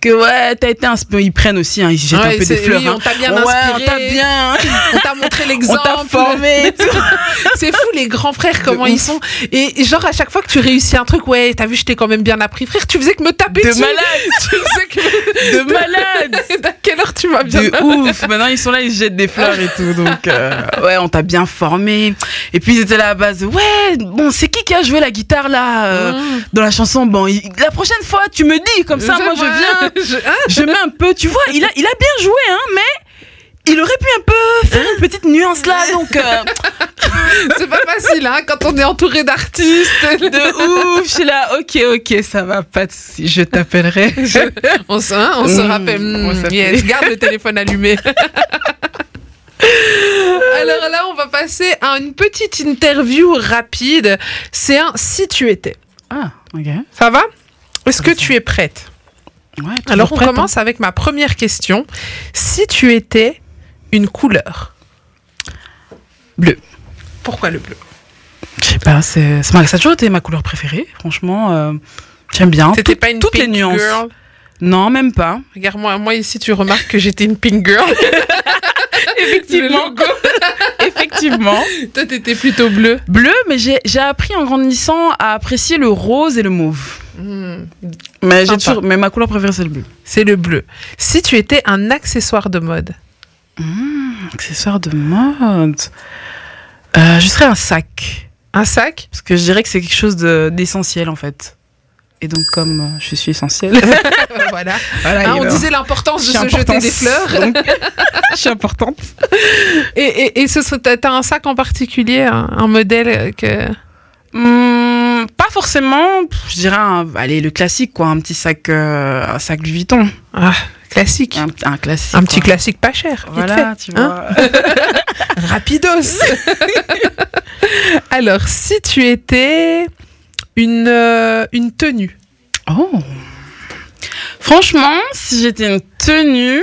que ouais, t'as été inspiré. Ils prennent aussi, hein, ils jettent Ouais, un peu des fleurs. oui, hein. on t'a bien ouais, on inspiré. t'a bien, [LAUGHS] On t'a montré [LAUGHS] on l'exemple. t'a formé. [LAUGHS] C'est fou les grands frères comment De ils ouf. sont. Et genre à chaque fois que tu réussis un truc, ouais, t'as vu, je t'ai quand même bien appris, frère. Tu faisais que me taper De dessus. malade, Tu faisais que de malade. À quelle heure tu m'as bien De ouf. Maintenant, ils sont là, ils jettent des fleurs et tout. Donc, euh, ouais, on t'a bien formé. Et puis, ils étaient là à base. Ouais, bon, c'est qui qui a joué la guitare là euh, Mmh. dans la chanson? Bon, il- la prochaine fois, tu me dis comme ça, moi, je viens. [LAUGHS] Je- hein je mets un peu, tu vois, il a, il a bien joué, hein, mais il aurait pu un peu faire une petite nuance là, donc euh, [LAUGHS] C'est pas facile, hein, quand on est entouré d'artistes. [LAUGHS] de ouf, je suis là, ok, ok, ça va, pas de souci, je t'appellerai. On se, hein, on se Mmh, rappelle. on mmh, s'appelle. yes, garde le téléphone allumé. Alors là, on va passer à une petite interview rapide. C'est un si tu étais. Ah, ok. Ça va? Est-ce que tu es prête? Ouais, Alors on prête, hein. commence avec ma première question. Si tu étais une couleur Bleu. Pourquoi le bleu? Je sais pas, c'est, ma- ça a toujours été ma couleur préférée, franchement, euh, j'aime bien. C'était pas une toutes pink les nuances. girl? Non, même pas. Regarde-moi, moi ici tu remarques que j'étais une pink girl. [LAUGHS] [LAUGHS] Effectivement. Effectivement. [LAUGHS] Toi t'étais plutôt bleu. Bleu, mais j'ai, j'ai appris en grandissant à apprécier le rose et le mauve. Hmm, Mais, j'ai toujours, mais ma couleur préférée, c'est le bleu. C'est le bleu. Si tu étais un accessoire de mode, Accessoire de mode. Euh, je serais un sac. Un sac? Parce que je dirais que c'est quelque chose de- d'essentiel en fait. Et donc comme euh, je suis essentielle, [LAUGHS] [LAUGHS] Voilà. voilà, Hein, et on ben, disait l'importance de se jeter des fleurs. Donc, [LAUGHS] je suis importante. Et, et, et ce t'as un sac en particulier, un, un modèle que. Hum, pas forcément, je dirais un, allez le classique quoi, un petit sac, euh, un sac Louis Vuitton, Ah, classique. un, un classique. Un petit classique pas cher. Voilà, tu hein. vois. Rapidos. Alors, si tu étais une, euh, une tenue. Oh. Franchement, si j'étais une tenue,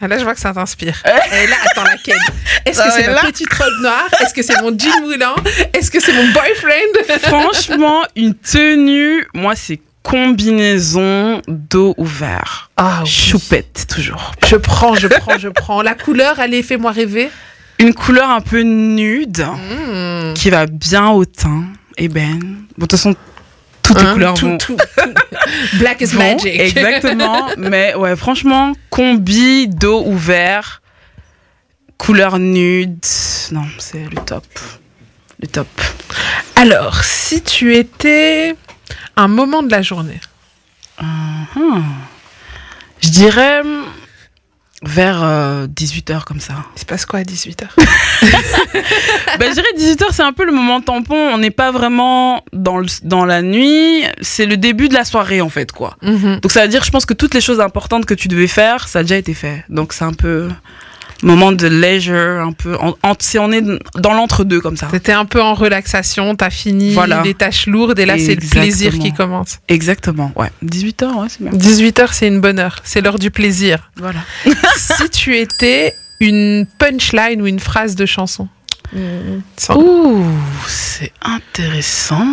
Ah, Là, je vois que ça t'inspire. Et là, attends, laquelle Est-ce que c'est ma petite robe noire? Est-ce que c'est mon jean moulant Est-ce que c'est mon boyfriend? [LAUGHS] Franchement, une tenue, moi c'est combinaison dos ouvert. Ah, oui. Choupette toujours. Je prends, je prends, je prends. La couleur, allez, fais-moi rêver. Une couleur un peu nude Mmh. qui va bien au teint, ébène. Bon, de toute façon, toutes les Hein, couleurs tout, vont. tout, tout. [LAUGHS] Black is magic. [LAUGHS] Exactement. Mais ouais, franchement, combi, dos ouvert, couleur nude. Non, c'est le top. Le top. Alors, si tu étais un moment de la journée. Hum. Je dirais vers 18h comme ça. Il se passe quoi à 18h [LAUGHS] Ben, je dirais 18h, c'est un peu le moment tampon. On n'est pas vraiment dans, le, dans la nuit. C'est le début de la soirée, en fait, quoi. Donc, ça veut dire, je pense que toutes les choses importantes que tu devais faire, ça a déjà été fait. Donc, c'est un peu moment de leisure, un peu. En, on est dans l'entre-deux, comme ça. T'étais un peu en relaxation, t'as fini Voilà. les tâches lourdes et là, c'est le plaisir qui commence. Exactement, ouais. 18h, ouais, c'est bien. 18h, c'est une bonne heure. C'est l'heure du plaisir. Voilà. [LAUGHS] si tu étais une punchline ou une phrase de chanson. Mmh, Ouh, c'est intéressant.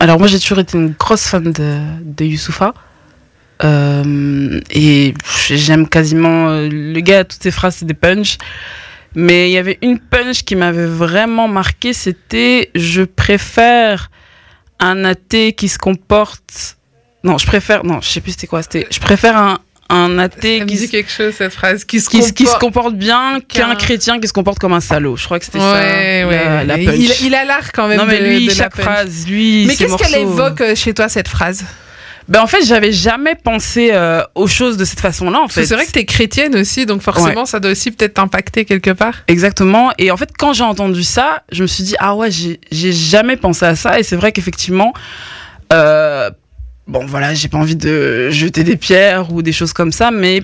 Alors moi j'ai toujours été une grosse fan de, de Youssoupha. Euh, et j'aime quasiment euh, le gars, toutes ses phrases c'est des punchs. Mais il y avait une punch qui m'avait vraiment marqué, c'était je préfère un athée qui se comporte. Non, je préfère. Non, je sais plus c'était quoi. C'était je préfère un, un athée Ça me qui, dit se- quelque chose, cette phrase. Qui se qui, se- qui se comporte- comporte bien qu'un chrétien qui se comporte comme un salaud. Je crois que c'était Ouais, ça. ouais. la, punch. il, il a l'art quand même Non mais de, lui, de chaque phrase, lui, Mais qu'est-ce qu'elle évoque euh, chez toi, cette phrase? Ben en fait, j'avais jamais pensé euh, aux choses de cette façon-là. En fait, c'est vrai que t'es chrétienne aussi, donc forcément, ça doit aussi peut-être t'impacter quelque part. exactement. Et en fait, quand j'ai entendu ça, je me suis dit ah ouais, j'ai j'ai jamais pensé à ça. Et c'est vrai qu'effectivement, euh, bon voilà, j'ai pas envie de jeter des pierres ou des choses comme ça, mais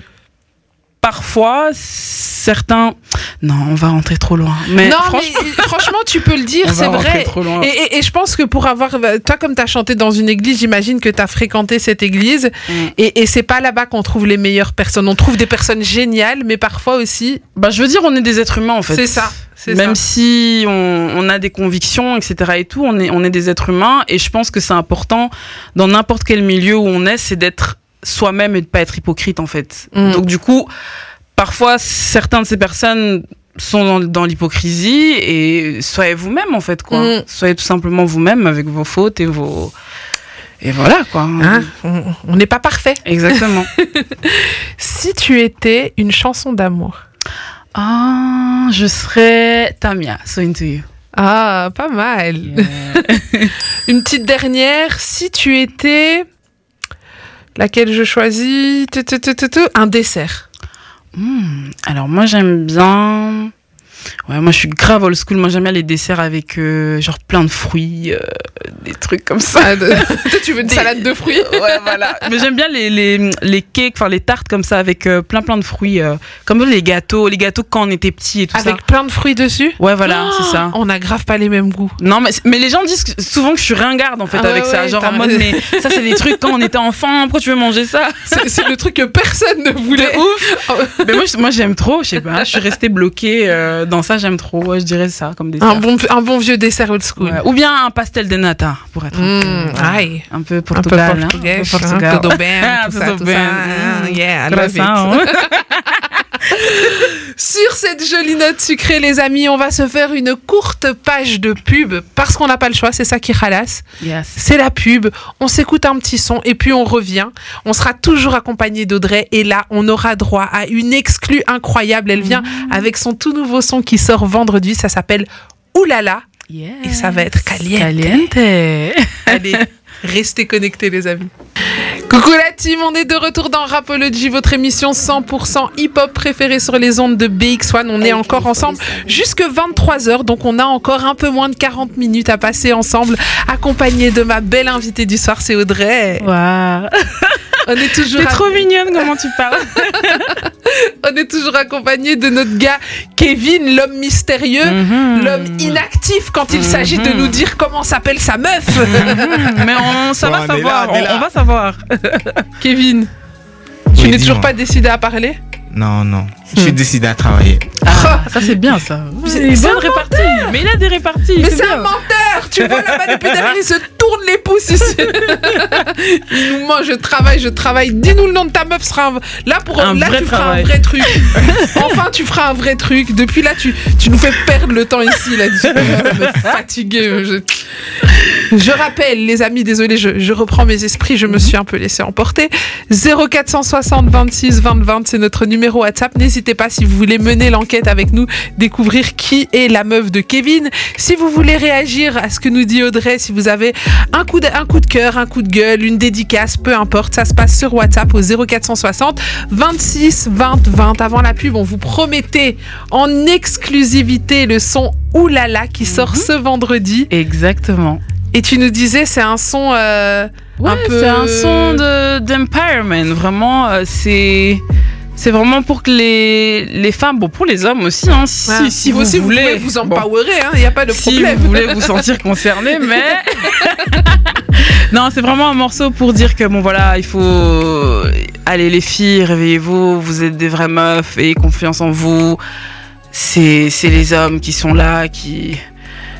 parfois certains, non, on va rentrer trop loin. Mais non, franchement, mais franchement, tu peux le dire, [LAUGHS] c'est vrai. trop loin. Et, et- et je pense que pour avoir, bah, toi comme tu as chanté dans une église, j'imagine que tu as fréquenté cette église. Mm. Et, et c'est pas là-bas qu'on trouve les meilleures personnes. On trouve des personnes géniales, mais parfois aussi, Bah, je veux dire, on est des êtres humains en fait. c'est ça. Même ça. si on, on a des convictions, etc. et tout, on est, on est des êtres humains et je pense que c'est important dans n'importe quel milieu où on est, c'est d'être soi-même et de pas être hypocrite en fait. Mm. Donc du coup, parfois certaines de ces personnes sont dans, dans l'hypocrisie et soyez vous-même en fait quoi. Mm. Soyez tout simplement vous-même avec vos fautes et vos et voilà quoi. Hein on n'est pas parfait. Exactement. [LAUGHS] Si tu étais une chanson d'amour. ah, je serais Tamia, So Into You. Ah, pas mal. [LAUGHS] Une petite dernière. Si tu étais. Laquelle je choisis? Tu, tu, tu, tu, tu. Un dessert. Hmm, Alors moi j'aime bien. Ouais, moi je suis grave old school. Moi j'aime bien les desserts avec euh, genre plein de fruits, euh, des trucs comme ça. Ah, de- [LAUGHS] Toi, tu veux une Des- salade de fruits [LAUGHS] Ouais, voilà. Mais j'aime bien les, les, les cakes, enfin les tartes comme ça avec euh, plein plein de fruits, comme les gâteaux, les gâteaux quand on était petit et tout Avec plein de fruits dessus ça. Ouais, voilà, Oh, c'est ça. On a grave pas les mêmes goûts. Non, mais, mais les gens disent que- souvent que je suis ringarde en fait Ah ouais, avec ça. Genre en mode, mais ça c'est des trucs quand on était enfant, pourquoi tu veux manger ça? C'est le truc que personne ne voulait. Ouf Mais moi, moi j'aime trop, je sais pas, je suis restée bloquée dans ça, j'aime trop, ouais, je dirais ça comme dessert. Un bon, un bon vieux dessert old school. Ouais, Ou bien un pastel de nata, pour être un peu, Mmh, voilà, aïe. un peu Un peu Portugal. hein, portugais, un peu hein, Portugal. tudo bem, [LAUGHS] tout ça, tudo tout bem. ça. Yeah, I love it. [LAUGHS] [LAUGHS] Sur cette jolie note sucrée, les amis, on va se faire une courte page de pub parce qu'on n'a pas le choix, c'est ça qui ralasse. Yes. C'est la pub, on s'écoute un petit son et puis on revient. On sera toujours accompagné d'Audrey et là, on aura droit à une exclue incroyable. Elle vient avec son tout nouveau son qui sort vendredi, ça s'appelle Oulala. Et ça va être caliente. Caliente. Allez, restez connectés les amis. [LAUGHS] Coucou la team, on est de retour dans Rapology, votre émission 100% hip-hop préférée sur les ondes de BX1. On est encore ensemble jusque 23h, donc on a encore un peu moins de 40 minutes à passer ensemble, accompagné de ma belle invitée du soir, c'est Audrey. Waouh. [LAUGHS] On est toujours T'es trop mignonne comment tu parles. [LAUGHS] On est toujours accompagné de notre gars Kevin, l'homme mystérieux, Mhm. l'homme inactif quand il s'agit de Mhm. nous dire comment s'appelle sa meuf. Mhm. Mais on, ça Bon, va on savoir. là, on va savoir. Kevin, tu n'es toujours pas décidé à parler? Non, non. Je suis décidé à travailler. Ah, ça c'est bien ça. C'est- une bonne répartie. Mais il a des réparties. Mais c'est un menteur Tu vois là-bas depuis derrière, il se tourne les pouces ici. [LAUGHS] il nous ment, je travaille, je travaille. Dis-nous le nom de ta meuf, sera un- là pour Un là vrai tu feras un vrai truc. [LAUGHS] enfin, tu feras un vrai truc. Depuis là, tu, tu nous fais perdre le temps ici. Là, tu me fatigué. Je... je rappelle, les amis, désolé, je, je reprends mes esprits, je me suis un peu laissé emporter. 0460 26 20 20, c'est notre numéro WhatsApp. N'hésitez pas si vous voulez mener l'enquête avec nous, découvrir qui est la meuf de Kevin. Si vous voulez réagir à ce que nous dit Audrey, si vous avez un coup de, un coup de cœur, un coup de gueule, une dédicace, peu importe, ça se passe sur WhatsApp au 0460 26 20 20. Avant la pub, on vous promettait en exclusivité le son Oulala qui sort ce vendredi. Exactement. Et tu nous disais, c'est un son. euh, Ouais, Un peu- c'est un son de d'empowerment. Vraiment, euh, c'est c'est vraiment pour que les les femmes, bon pour les hommes aussi, hein, si, si vous, aussi, voulez, vous vous empowerer, il n'y a pas de si problème. vous voulez vous sentir concerné, [LAUGHS] mais [LAUGHS] non, c'est vraiment un morceau pour dire que bon voilà, il faut allez les filles, réveillez-vous, vous êtes des vraies meufs, ayez confiance en vous. C'est c'est les hommes qui sont là, qui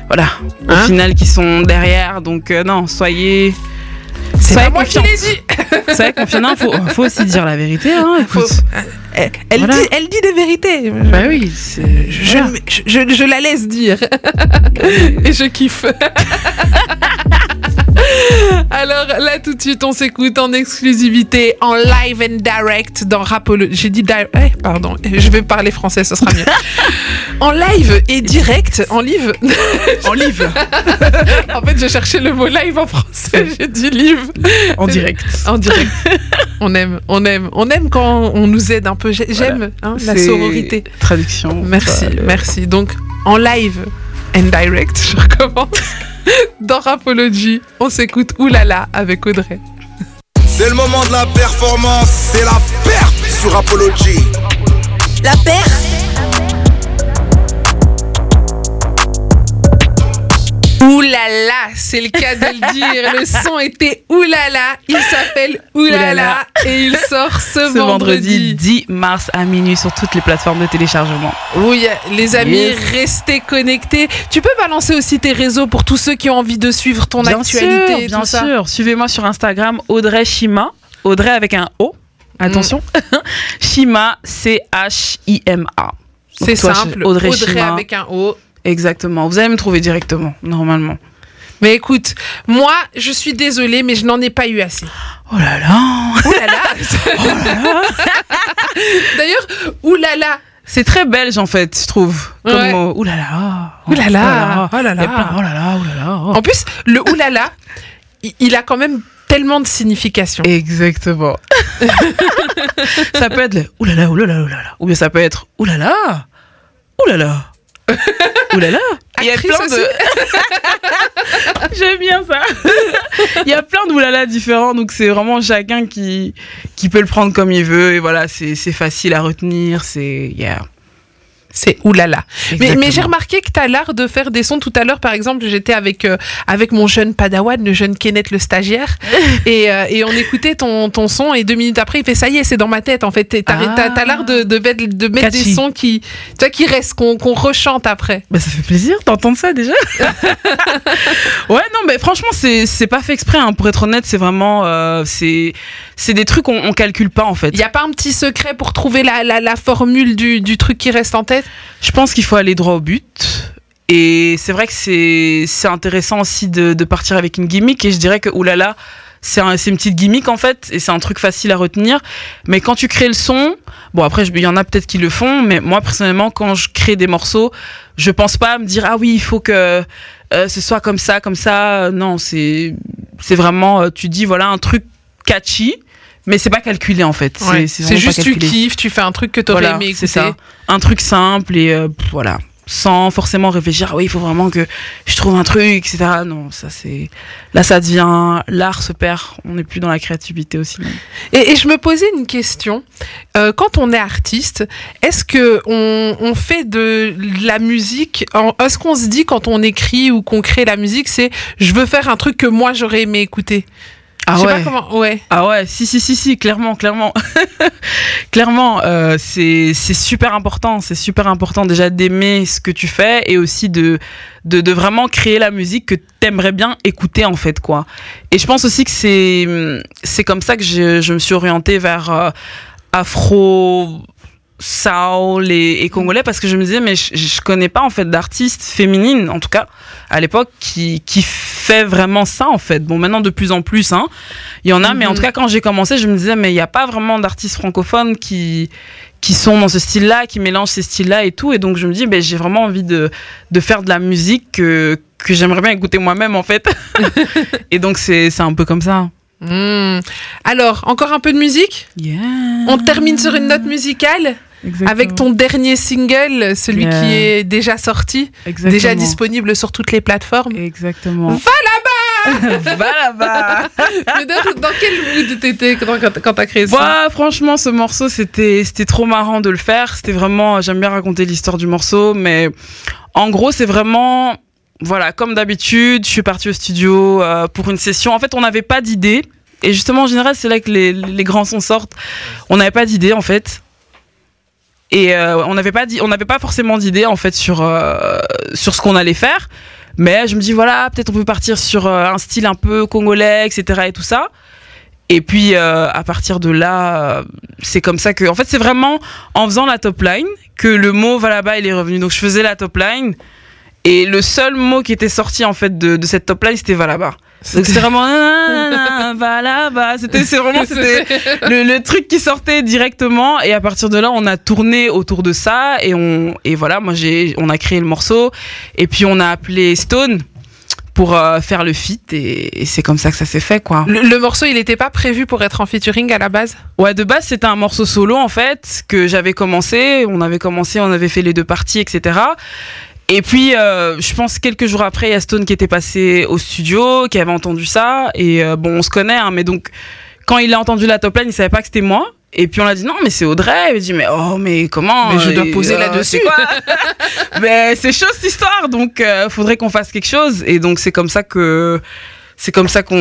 voilà, au Hein final qui sont derrière. Donc euh, non, soyez C'est moi qui l'ai dit. C'est vrai qu'on faut, faut aussi dire la vérité. Hein, écoute. Elle, elle Voilà. dit, elle dit des vérités. Bah oui, c'est. Je, voilà. je, je- je la laisse dire. [LAUGHS] Et je kiffe. [LAUGHS] Alors là tout de suite on s'écoute en exclusivité en live and direct dans Rapolo. J'ai dit di- eh, pardon, je vais parler français, ce sera mieux. [LAUGHS] en live et direct, en live. [LAUGHS] en live, [LAUGHS] en fait, je cherchais le mot live en français, j'ai dit live. en direct. En direct. On aime, on aime, on aime quand on nous aide un peu. J'ai- J'aime hein, la sororité. Traduction. Merci, merci. Donc, en live and direct, je recommence. [LAUGHS] Dans Rapology, on s'écoute Oulala avec Audrey. C'est le moment de la performance, c'est la perte sur Apology. La paire Oulala, c'est le cas de le dire. Le son était Oulala. Il s'appelle Oulala Oulala. et il sort ce, Ce vendredi. vendredi 10 mars à minuit sur toutes les plateformes de téléchargement. Oui, les amis, Yes. restez connectés. Tu peux balancer aussi tes réseaux pour tous ceux qui ont envie de suivre ton bien actualité. sûr, et bien tout sûr. Suivez-moi sur Instagram Audrey Shima. Audrey avec un O. Attention. Shima, [LAUGHS] C-H-I-M-A. C'est Donc, toi, simple. Audrey Audrey, avec un O. Exactement. Vous allez me trouver directement, normalement. Mais écoute, moi, je suis désolée, mais je n'en ai pas eu assez. Oh là là Ouh là là D'ailleurs, oulala C'est très belge en fait, je trouve. Comme Ouais. mot. Ouh là là Ouh là là, oh là Il y a plein- là. Oh là là, oh là là. oh. En plus, le oulala, il- il a quand même tellement de signification. Exactement. ça peut être le oulala, oulala, oulala. Ou bien ça peut être oulala, oulala, oulala. Il y a plein de. [LAUGHS] J'aime bien ça. Il y a plein de oulala différents, donc c'est vraiment chacun qui, qui peut le prendre comme il veut. Et voilà, c'est c'est facile à retenir. C'est. Yeah. C'est oulala. Mais, j'ai remarqué que tu as l'art de faire des sons. Tout à l'heure, par exemple, j'étais avec, euh, avec mon jeune padawan, le jeune Kenneth, le stagiaire, [LAUGHS] et, euh, et on écoutait ton, ton son, et deux minutes après, il fait Ça y est, c'est dans ma tête, en fait. Ah. t'as- t'as l'art de, de, mettre- de mettre des sons qui, tu vois, qui restent, qu'on rechante après. Bah, ça fait plaisir d'entendre ça déjà. [LAUGHS] ouais, non, mais franchement, c'est pas fait exprès. hein. Pour être honnête, c'est vraiment. euh, c'est c'est des trucs qu'on on calcule pas en fait. Il n'y a pas un petit secret pour trouver la, la, la formule du, du truc qui reste en tête Je pense qu'il faut aller droit au but. Et c'est vrai que c'est intéressant aussi de, partir avec une gimmick. Et je dirais que oulala, c'est un- une petite gimmick en fait, et c'est un truc facile à retenir. Mais quand tu crées le son, bon après, il y en a peut-être qui le font, mais moi personnellement, quand je crée des morceaux, je pense pas à me dire ah oui, il faut que euh, ce soit comme ça, comme ça. Non, c'est c'est vraiment, euh, tu dis voilà un truc catchy, mais c'est pas calculé en fait. Ouais. C'est juste tu kiffes, tu fais un truc que t'aurais Voilà, aimé écouter. c'est ça. Un truc simple et euh, voilà, sans forcément réfléchir. Ah oui, il faut vraiment que je trouve un truc, etc. Non, ça c'est là, ça devient l'art se perd. On n'est plus dans la créativité aussi. Et, et je me posais une question. Euh, quand on est artiste, est-ce que on, on fait de la musique Est-ce qu'on se dit quand on écrit ou qu'on crée la musique, c'est je veux faire un truc que moi j'aurais aimé écouter Ah ouais. pas comment. Ouais. Ah ouais, si, si, si, si, clairement, clairement. [LAUGHS] clairement, euh, c'est super important. C'est super important déjà d'aimer ce que tu fais et aussi de, de, de vraiment créer la musique que t'aimerais bien écouter, en fait, quoi. Et je pense aussi que c'est c'est comme ça que je, je me suis orientée vers euh, afro soul et, et congolais parce que je me disais mais je, je connais pas en fait d'artistes féminines en tout cas à l'époque qui qui fait vraiment ça en fait bon maintenant de plus en plus hein il y en a mais en Mhm. tout cas quand j'ai commencé je me disais mais il y a pas vraiment d'artistes francophones qui qui sont dans ce style-là qui mélangent ces styles-là et tout et donc je me dis ben j'ai vraiment envie de de faire de la musique que que j'aimerais bien écouter moi-même en fait [LAUGHS] et donc c'est c'est un peu comme ça Hmm. Alors, encore un peu de musique? Yeah. On termine sur une note musicale? Avec ton dernier single, celui Yeah. qui est déjà sorti, Exactement. déjà disponible sur toutes les plateformes. Exactement. Va là-bas [LAUGHS] Va là-bas [LAUGHS] Mais dans, dans quel mood t'étais quand, t'as créé ça Bah, franchement, ce morceau, c'était, c'était trop marrant de le faire. C'était vraiment, j'aime bien raconter l'histoire du morceau, mais en gros, c'est vraiment, voilà, comme d'habitude, je suis partie au studio euh, pour une session. En fait, on n'avait pas d'idée. Et justement, en général, c'est là que les, les grands sons sortent. On n'avait pas d'idée, en fait. Et euh, on n'avait pas dit, on n'avait pas forcément d'idée en fait sur euh, sur ce qu'on allait faire. Mais je me dis voilà, peut-être on peut partir sur euh, un style un peu congolais, etc. et tout ça. Et puis à partir de là, c'est comme ça que, en fait, c'est vraiment en faisant la top line que le mot va là-bas il est revenu. Donc je faisais la top line et le seul mot qui était sorti en fait de, de cette top line c'était va là-bas. Donc c'était vraiment va là-bas. C'était c'est vraiment [LAUGHS] c'était le, le truc qui sortait directement et à partir de là on a tourné autour de ça et on et voilà moi j'ai on a créé le morceau et puis on a appelé Stone pour euh, faire le feat et, et c'est comme ça que ça s'est fait quoi. le, le morceau, il n'était pas prévu pour être en featuring à la base? Ouais, de base, c'était un morceau solo, en fait, que j'avais commencé. On avait commencé, on avait fait les deux parties, etc. Et puis, euh, je pense quelques jours après, il y a Stone qui était passé au studio, qui avait entendu ça. Et euh, bon, on se connaît, hein, mais donc, quand il a entendu la top line, il savait pas que c'était moi. Et puis on a dit non mais c'est Audrey. Il a dit mais oh mais comment Mais je dois Et, poser euh, là-dessus. quoi [LAUGHS] Mais c'est chaud cette histoire donc euh, faudrait qu'on fasse quelque chose et donc c'est comme ça que c'est comme ça qu'on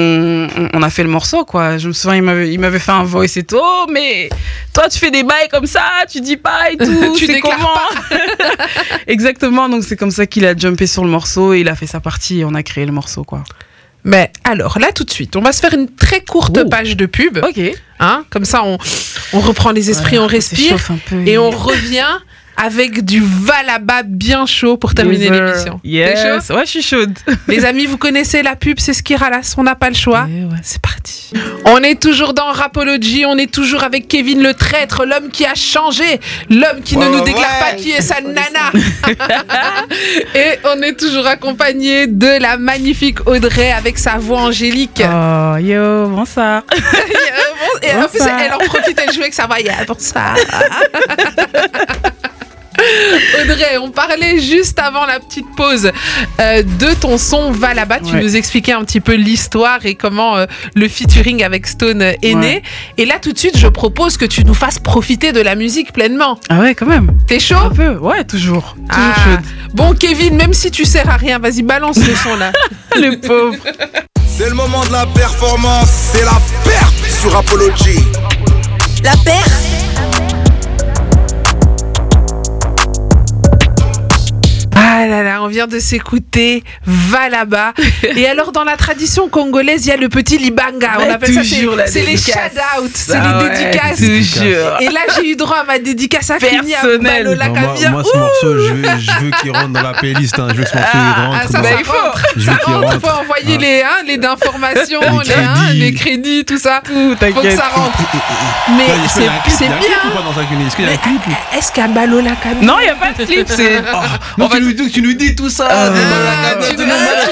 on- on a fait le morceau quoi. Je me souviens il m'avait fait un voice et tout oh mais toi tu fais des bails comme ça tu dis pas et tout [LAUGHS] Tu déclares comment [LAUGHS] [LAUGHS] Exactement donc c'est comme ça qu'il a jumpé sur le morceau et il a fait sa partie et on a créé le morceau quoi. Mais alors, là, tout de suite, on va se faire une très courte Oh. page de pub. Ok. Hein, comme ça, on, on reprend les esprits, Voilà, on respire. peu. Et on revient avec du va là-bas bien chaud pour terminer Yes, l'émission. T'es Yes. chaud Ouais, je suis chaude. [LAUGHS] Les amis, vous connaissez la pub, c'est ce qui ralasse, on n'a pas le choix. Eh ouais. C'est parti. On est toujours dans Rapology, on est toujours avec Kevin le traître, l'homme qui a changé, l'homme qui ne nous déclare ouais. pas qui est sa nana. [LAUGHS] Et on est toujours accompagné de la magnifique Audrey avec sa voix angélique. Oh, yo, bonsoir. [LAUGHS] Et en plus, Bonsoir. elle en profite, elle joue avec sa voix. Yeah, pour ça. [LAUGHS] Audrey, on parlait juste avant la petite pause euh, de ton son Va là-bas. Tu Ouais. nous expliquais un petit peu l'histoire et comment euh, le featuring avec Stone est Ouais. né. Et là, tout de suite, je propose que tu nous fasses profiter de la musique pleinement. Ah ouais, quand même. T'es chaud? Un peu. Ouais, toujours. Toujours Ah. chaude. Bon, Kevin, même si tu sers à rien, vas-y, balance le son là. [LAUGHS] Le pauvre. C'est le moment de la performance, c'est la perte sur Apology. La paire Ah là là, on vient de s'écouter Va là-bas. [LAUGHS] Et alors, dans la tradition congolaise, il y a le petit libanga. On appelle ça, c'est toujours la c'est les dédicace. shout-out, c'est Ah les ouais, dédicaces. Toujours. Et là, j'ai eu droit à ma dédicace à Personnel. Balola Non, moi, ce morceau, je veux, je veux qu'il rentre dans la playlist. hein. Je veux que ce morceau Ah, rentre. ça, dans- ça il faut. rentre. Je Ça veux qu'il rentre, rentre. faut envoyer Ah. les, hein, les d'informations, Les les, hein, crédits. les crédits, tout ça. Tout, Faut que ça rentre. Mais Ouais, est-ce qu'il y c'est a un clip c'est bien. Est-ce qu'il y a Kabia Non, il n'y a pas de clip, c'est. Tu nous, dis- tout ça. Ah, de Ah, Balaka- tu de nous Balaka-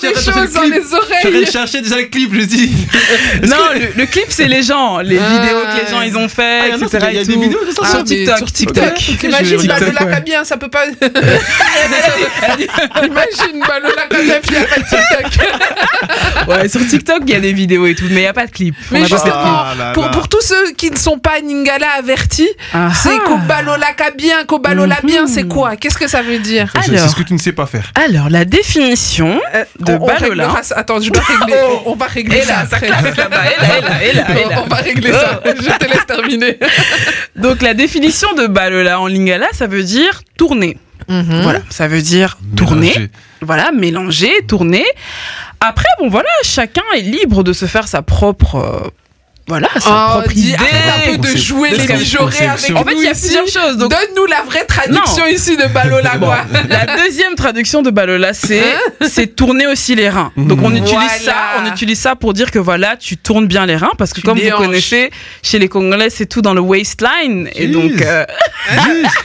tu nous des chercher déjà le clip, je dis. [LAUGHS] Non, le, le clip, c'est les gens, les Ah. vidéos que les gens ils ont fait, Ah, il y en a, etc. il y a et des vidéos de ça Ah, sur TikTok. sur TikTok. TikTok. Imagine TikTok, Balola ouais. Kabia, ça peut pas. [LAUGHS] Imagine Balola Kabia, puis il n'y a pas de TikTok. [LAUGHS] Ouais, sur TikTok, il y a des vidéos et tout, mais il n'y a pas de clip. Mais justement. Ah pour, tous ceux qui ne sont pas Ningala avertis, Ah c'est ah. Kobalola Kabien, Kobalola bien, Mhm. c'est quoi? Qu'est-ce que ça veut dire? C'est- ce que tu ne sais pas faire. Alors, la définition Euh, de on- on Balola. ça. Attends, je dois [LAUGHS] régler. On, on va régler Et ça là, ça après. claque là-bas, et là, et là, et là, et là. On, va régler ça. Je te laisse terminer. [LAUGHS] Donc, la définition de Balola en lingala, ça veut dire tourner. Mhm. Voilà, ça veut dire tourner. Mélanger. Voilà, mélanger, tourner. Après, bon, voilà, chacun est libre de se faire sa propre. Voilà, sa Oh, propre idée. arrête un peu de jouer les mijaurés avec En fait, il y a plusieurs choses. Donc, Donne-nous la vraie traduction Non. ici de Balola, Bon, quoi. la deuxième traduction de Balola, c'est c'est tourner aussi les reins. Donc on utilise Voilà. ça, on utilise ça pour dire que voilà, tu tournes bien les reins parce que Tu comme vous connaissez, chez les Congolais, c'est tout dans le waistline et donc euh, [LAUGHS]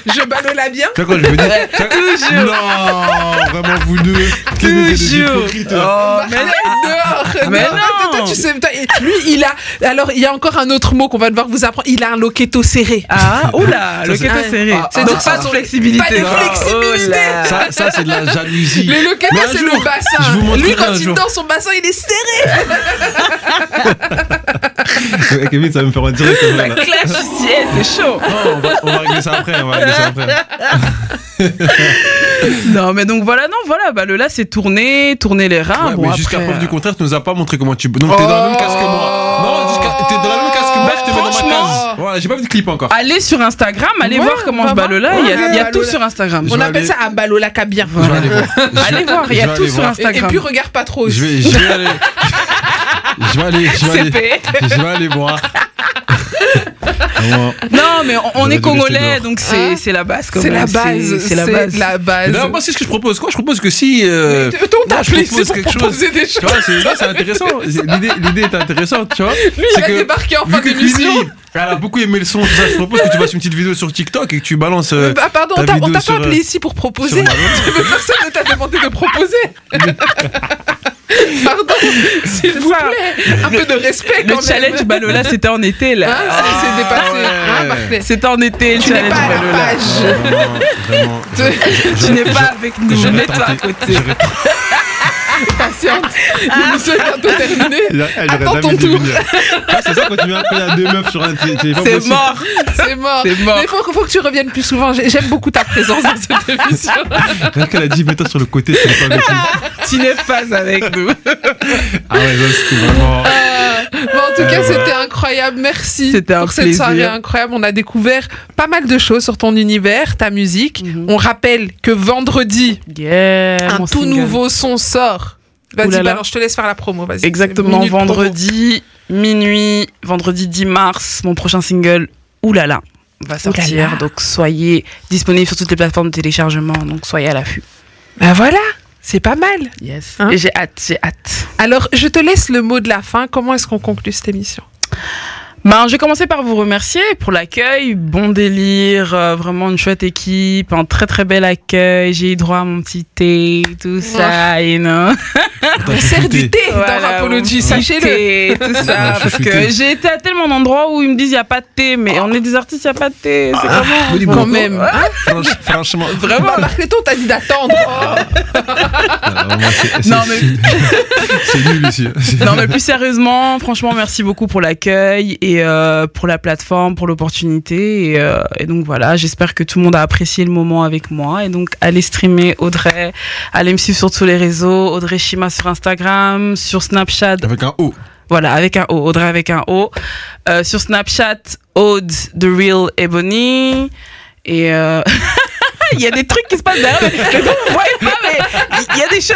Je Balola bien. Tu quoi, je veux dire toujours, Non, vraiment, vous deux. Toujours. hypocrites. Oh, mais dehors. Mais Non, non. toi, tu sais, lui, il a. Alors, il y a encore un autre mot qu'on va devoir vous apprendre. Il a un loquetto serré. ah, oula, le keto Ah, serré. ah, C'est donc ah, pas de ah, flexibilité. pas de Ah, flexibilité. oh là. Ça, ça c'est de la jalousie. Le loquetto, c'est le bassin. je vous montrerai Lui, quand un il jour. dort, son bassin, il est serré. [LAUGHS] Kevin, ça va me faire un direct. ça, clash ici, eh, c'est chaud. Oh, on, va, on va régler ça après. On va régler ça après. [LAUGHS] Non, mais donc voilà, non, voilà, bah le là c'est tourner, tourner les reins. Ouais, bon, mais jusqu'à preuve du euh, contraire, tu nous as pas montré comment tu. Donc, t'es dans la même case que moi. Franchement, j'ai pas vu de clip encore. Allez sur Instagram, allez Ouais, voir comment je là. Il y a, il y a tout Balola. sur Instagram. On appelle aller- ça un Balola voir. [LAUGHS] Allez voir, il y a tout sur voir. Et, et Instagram. puis, regarde pas trop. Je vais, je vais [LAUGHS] aller. Je vais aller, je vais aller, CP. je vais aller voir. [LAUGHS] Non, mais on, est congolais, donc c'est Hein c'est la base. C'est la base. C'est la base. la base. D'ailleurs, moi, c'est ce que je propose. Quoi Je propose que si. euh, On t'a appelé pour quelque chose. proposer des Tu choses. vois, c'est là, c'est intéressant. L'idée, l'idée est intéressante, tu vois. Lui, il C'est a que- débarqué en Vu fin que d'émission. Elle a beaucoup aimé le son, tout ça, je propose que tu fasses une petite vidéo sur TikTok et que tu balances. euh, Bah, pardon, ta on t'a- pas appelé euh, ici pour proposer. [LAUGHS] Personne ne t'a demandé de proposer. [LAUGHS] Pardon, s'il vous plaît. Un peu de respect Le quand challenge même. Balola, c'était en été là. c'est c'est dépassé. ouais. Barclay C'était en été, le Tu n'es challenge pas à la Balola. page. Vraiment, vraiment. Tu n'es pas avec nous, J'aurais mets-toi à tenté- côté. Patiente. L'émission est bientôt terminée. Elle Attends j'aurais ton tour. Ah, c'est ça quand tu il y a deux meufs sur un. C'est c'est mort. C'est mort. C'est mort. Mais il faut, faut que tu reviennes plus souvent. J'ai- J'aime beaucoup ta présence dans cette émission. [LAUGHS] Rien qu'elle a dit, mets-toi sur le côté, tu n'es pas avec nous. [LAUGHS] Tu n'es pas avec nous. Ah ouais, c'était vraiment. Bon, en tout Euh, cas, voilà. c'était incroyable. Merci C'était un pour cette plaisir. soirée incroyable. On a découvert pas mal de choses sur ton univers, ta musique. Mhm. On rappelle que vendredi, Yeah, un tout single. nouveau son sort. Vas-y, Oulala. balance, je te laisse faire la promo. Vas-y. Exactement, promo. vendredi, minuit, vendredi 10 mars, mon prochain single, Oulala, va sortir. Oulala. Donc soyez disponible sur toutes les plateformes de téléchargement, donc soyez à l'affût. Ben voilà, c'est pas mal. Yes. Hein Et j'ai hâte, j'ai hâte. Alors, je te laisse le mot de la fin. Comment est-ce qu'on conclut cette émission? Ben, je vais commencer par vous remercier pour l'accueil. Bon délire, euh, vraiment une chouette équipe, un très très bel accueil. J'ai eu droit à mon petit thé, tout ça, you know. [LAUGHS] [LAUGHS] On sert du thé dans Voilà, Rapology, mon sachez-le. [LAUGHS] parce que j'ai été à tellement d'endroits où ils me disent il n'y a pas de thé, mais on est des artistes, il n'y a pas de thé. C'est comment Quand même. Hein Franch- franchement. [LAUGHS] Vraiment, Marcleton, t'as dit d'attendre. Oh. Ah, c'est- Non, mais- C'est nul ici. Non, mais plus sérieusement, franchement, merci beaucoup pour l'accueil et euh, pour la plateforme, pour l'opportunité. Et, euh, et donc voilà, j'espère que tout le monde a apprécié le moment avec moi. Et donc, allez streamer Audrey, allez me suivre sur tous les réseaux, Audrey Shima sur Instagram, sur Snapchat, Avec un O. voilà, avec un O, Audrey avec un O. Euh, sur Snapchat, Aude The Real Ebony. Et euh, [LAUGHS] il y a des trucs qui se passent derrière. Mais, mais vous, vous voyez pas, mais il y a des choses.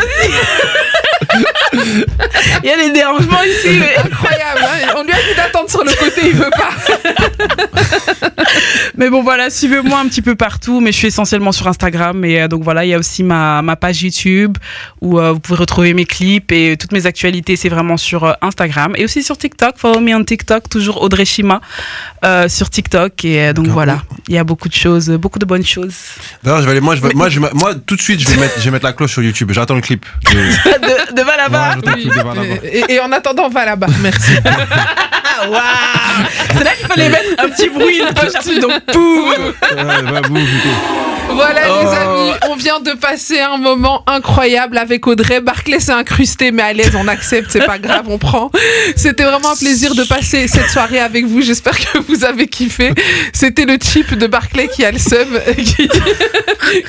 Il y a des dérangements ici. Mais... Incroyable. hein. On lui a dit d'attendre sur le côté, il veut pas. [LAUGHS] Mais bon, voilà, suivez-moi un petit peu partout, mais je suis essentiellement sur Instagram. Et euh, donc voilà, il y a aussi ma, ma page YouTube où euh, vous pouvez retrouver mes clips et toutes mes actualités, c'est vraiment sur euh, Instagram. Et aussi sur TikTok, follow me on TikTok, toujours Audrey Shima euh, sur TikTok. Et donc voilà, il y a beaucoup de choses, beaucoup de bonnes choses. D'ailleurs, je vais aller, moi, je vais, moi, je vais- moi, tout de suite, je vais mettre, je vais mettre la cloche sur YouTube. J'attends le clip. Je- [LAUGHS] de, de Valaba. Ouais, j'attends le clip de Valaba. Et, et en attendant, va là-bas. Merci. Ah, [LAUGHS] waouh C'est là qu'il fallait mettre un petit bruit, une cloche artiste, donc pouf Ouais, va. Voilà Oh. les amis, on vient de passer un moment incroyable avec Audrey. Barclay s'est incrusté, mais à l'aise, on accepte, c'est pas [LAUGHS] grave, on prend. C'était vraiment un plaisir de passer cette soirée avec vous. J'espère que vous avez kiffé. C'était le chip de Barclay qui a le seum, [LAUGHS] qui-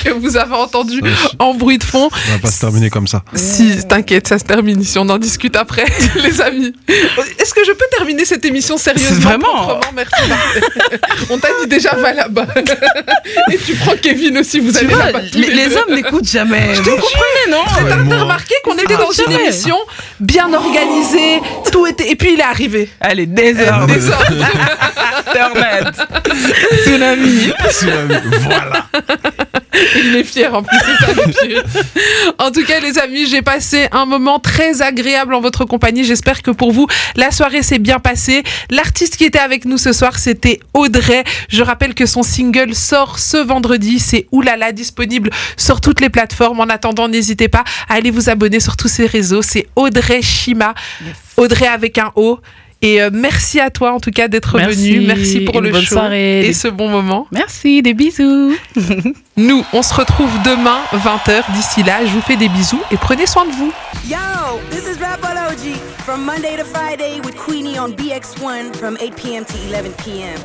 que vous avez entendu en bruit de fond. On va pas se terminer comme ça. Si, t'inquiète, ça se termine ici, on en discute après, [LAUGHS] les amis. Est-ce que je peux terminer cette émission sérieusement Vraiment Merci. On t'a dit déjà, va là-bas. Et tu prends Kevin aussi, vous Tu allez vois, là-bas. tous les, les les deux. hommes n'écoute jamais. Vous comprenez, non T'as moi. t'as remarqué qu'on était dans une émission bien organisée, tout était. Et puis il est arrivé. Allez, désordre, Désordre. Internet, tsunami. Voilà. Il est fier en plus, c'est ça le. En tout cas, les amis, j'ai passé un moment très agréable en votre compagnie. J'espère que pour vous, la soirée s'est bien passée. L'artiste qui était avec nous ce soir, c'était Audrey. Je rappelle que son single sort ce vendredi. C'est Oulala, disponible sur toutes les plateformes. En attendant, n'hésitez pas à aller vous abonner sur tous ses réseaux. C'est Audrey Shima. Audrey avec un O. Et euh, merci à toi en tout cas d'être venu. Merci pour Une le bonne show soirée. et ce bon moment. Merci, des bisous. [LAUGHS] Nous, on se retrouve demain, 20h. D'ici là, je vous fais des bisous et prenez soin de vous. Yo, this is Rapology from Monday to Friday with Queenie on BX1 from 8 p.m. to 11 p.m.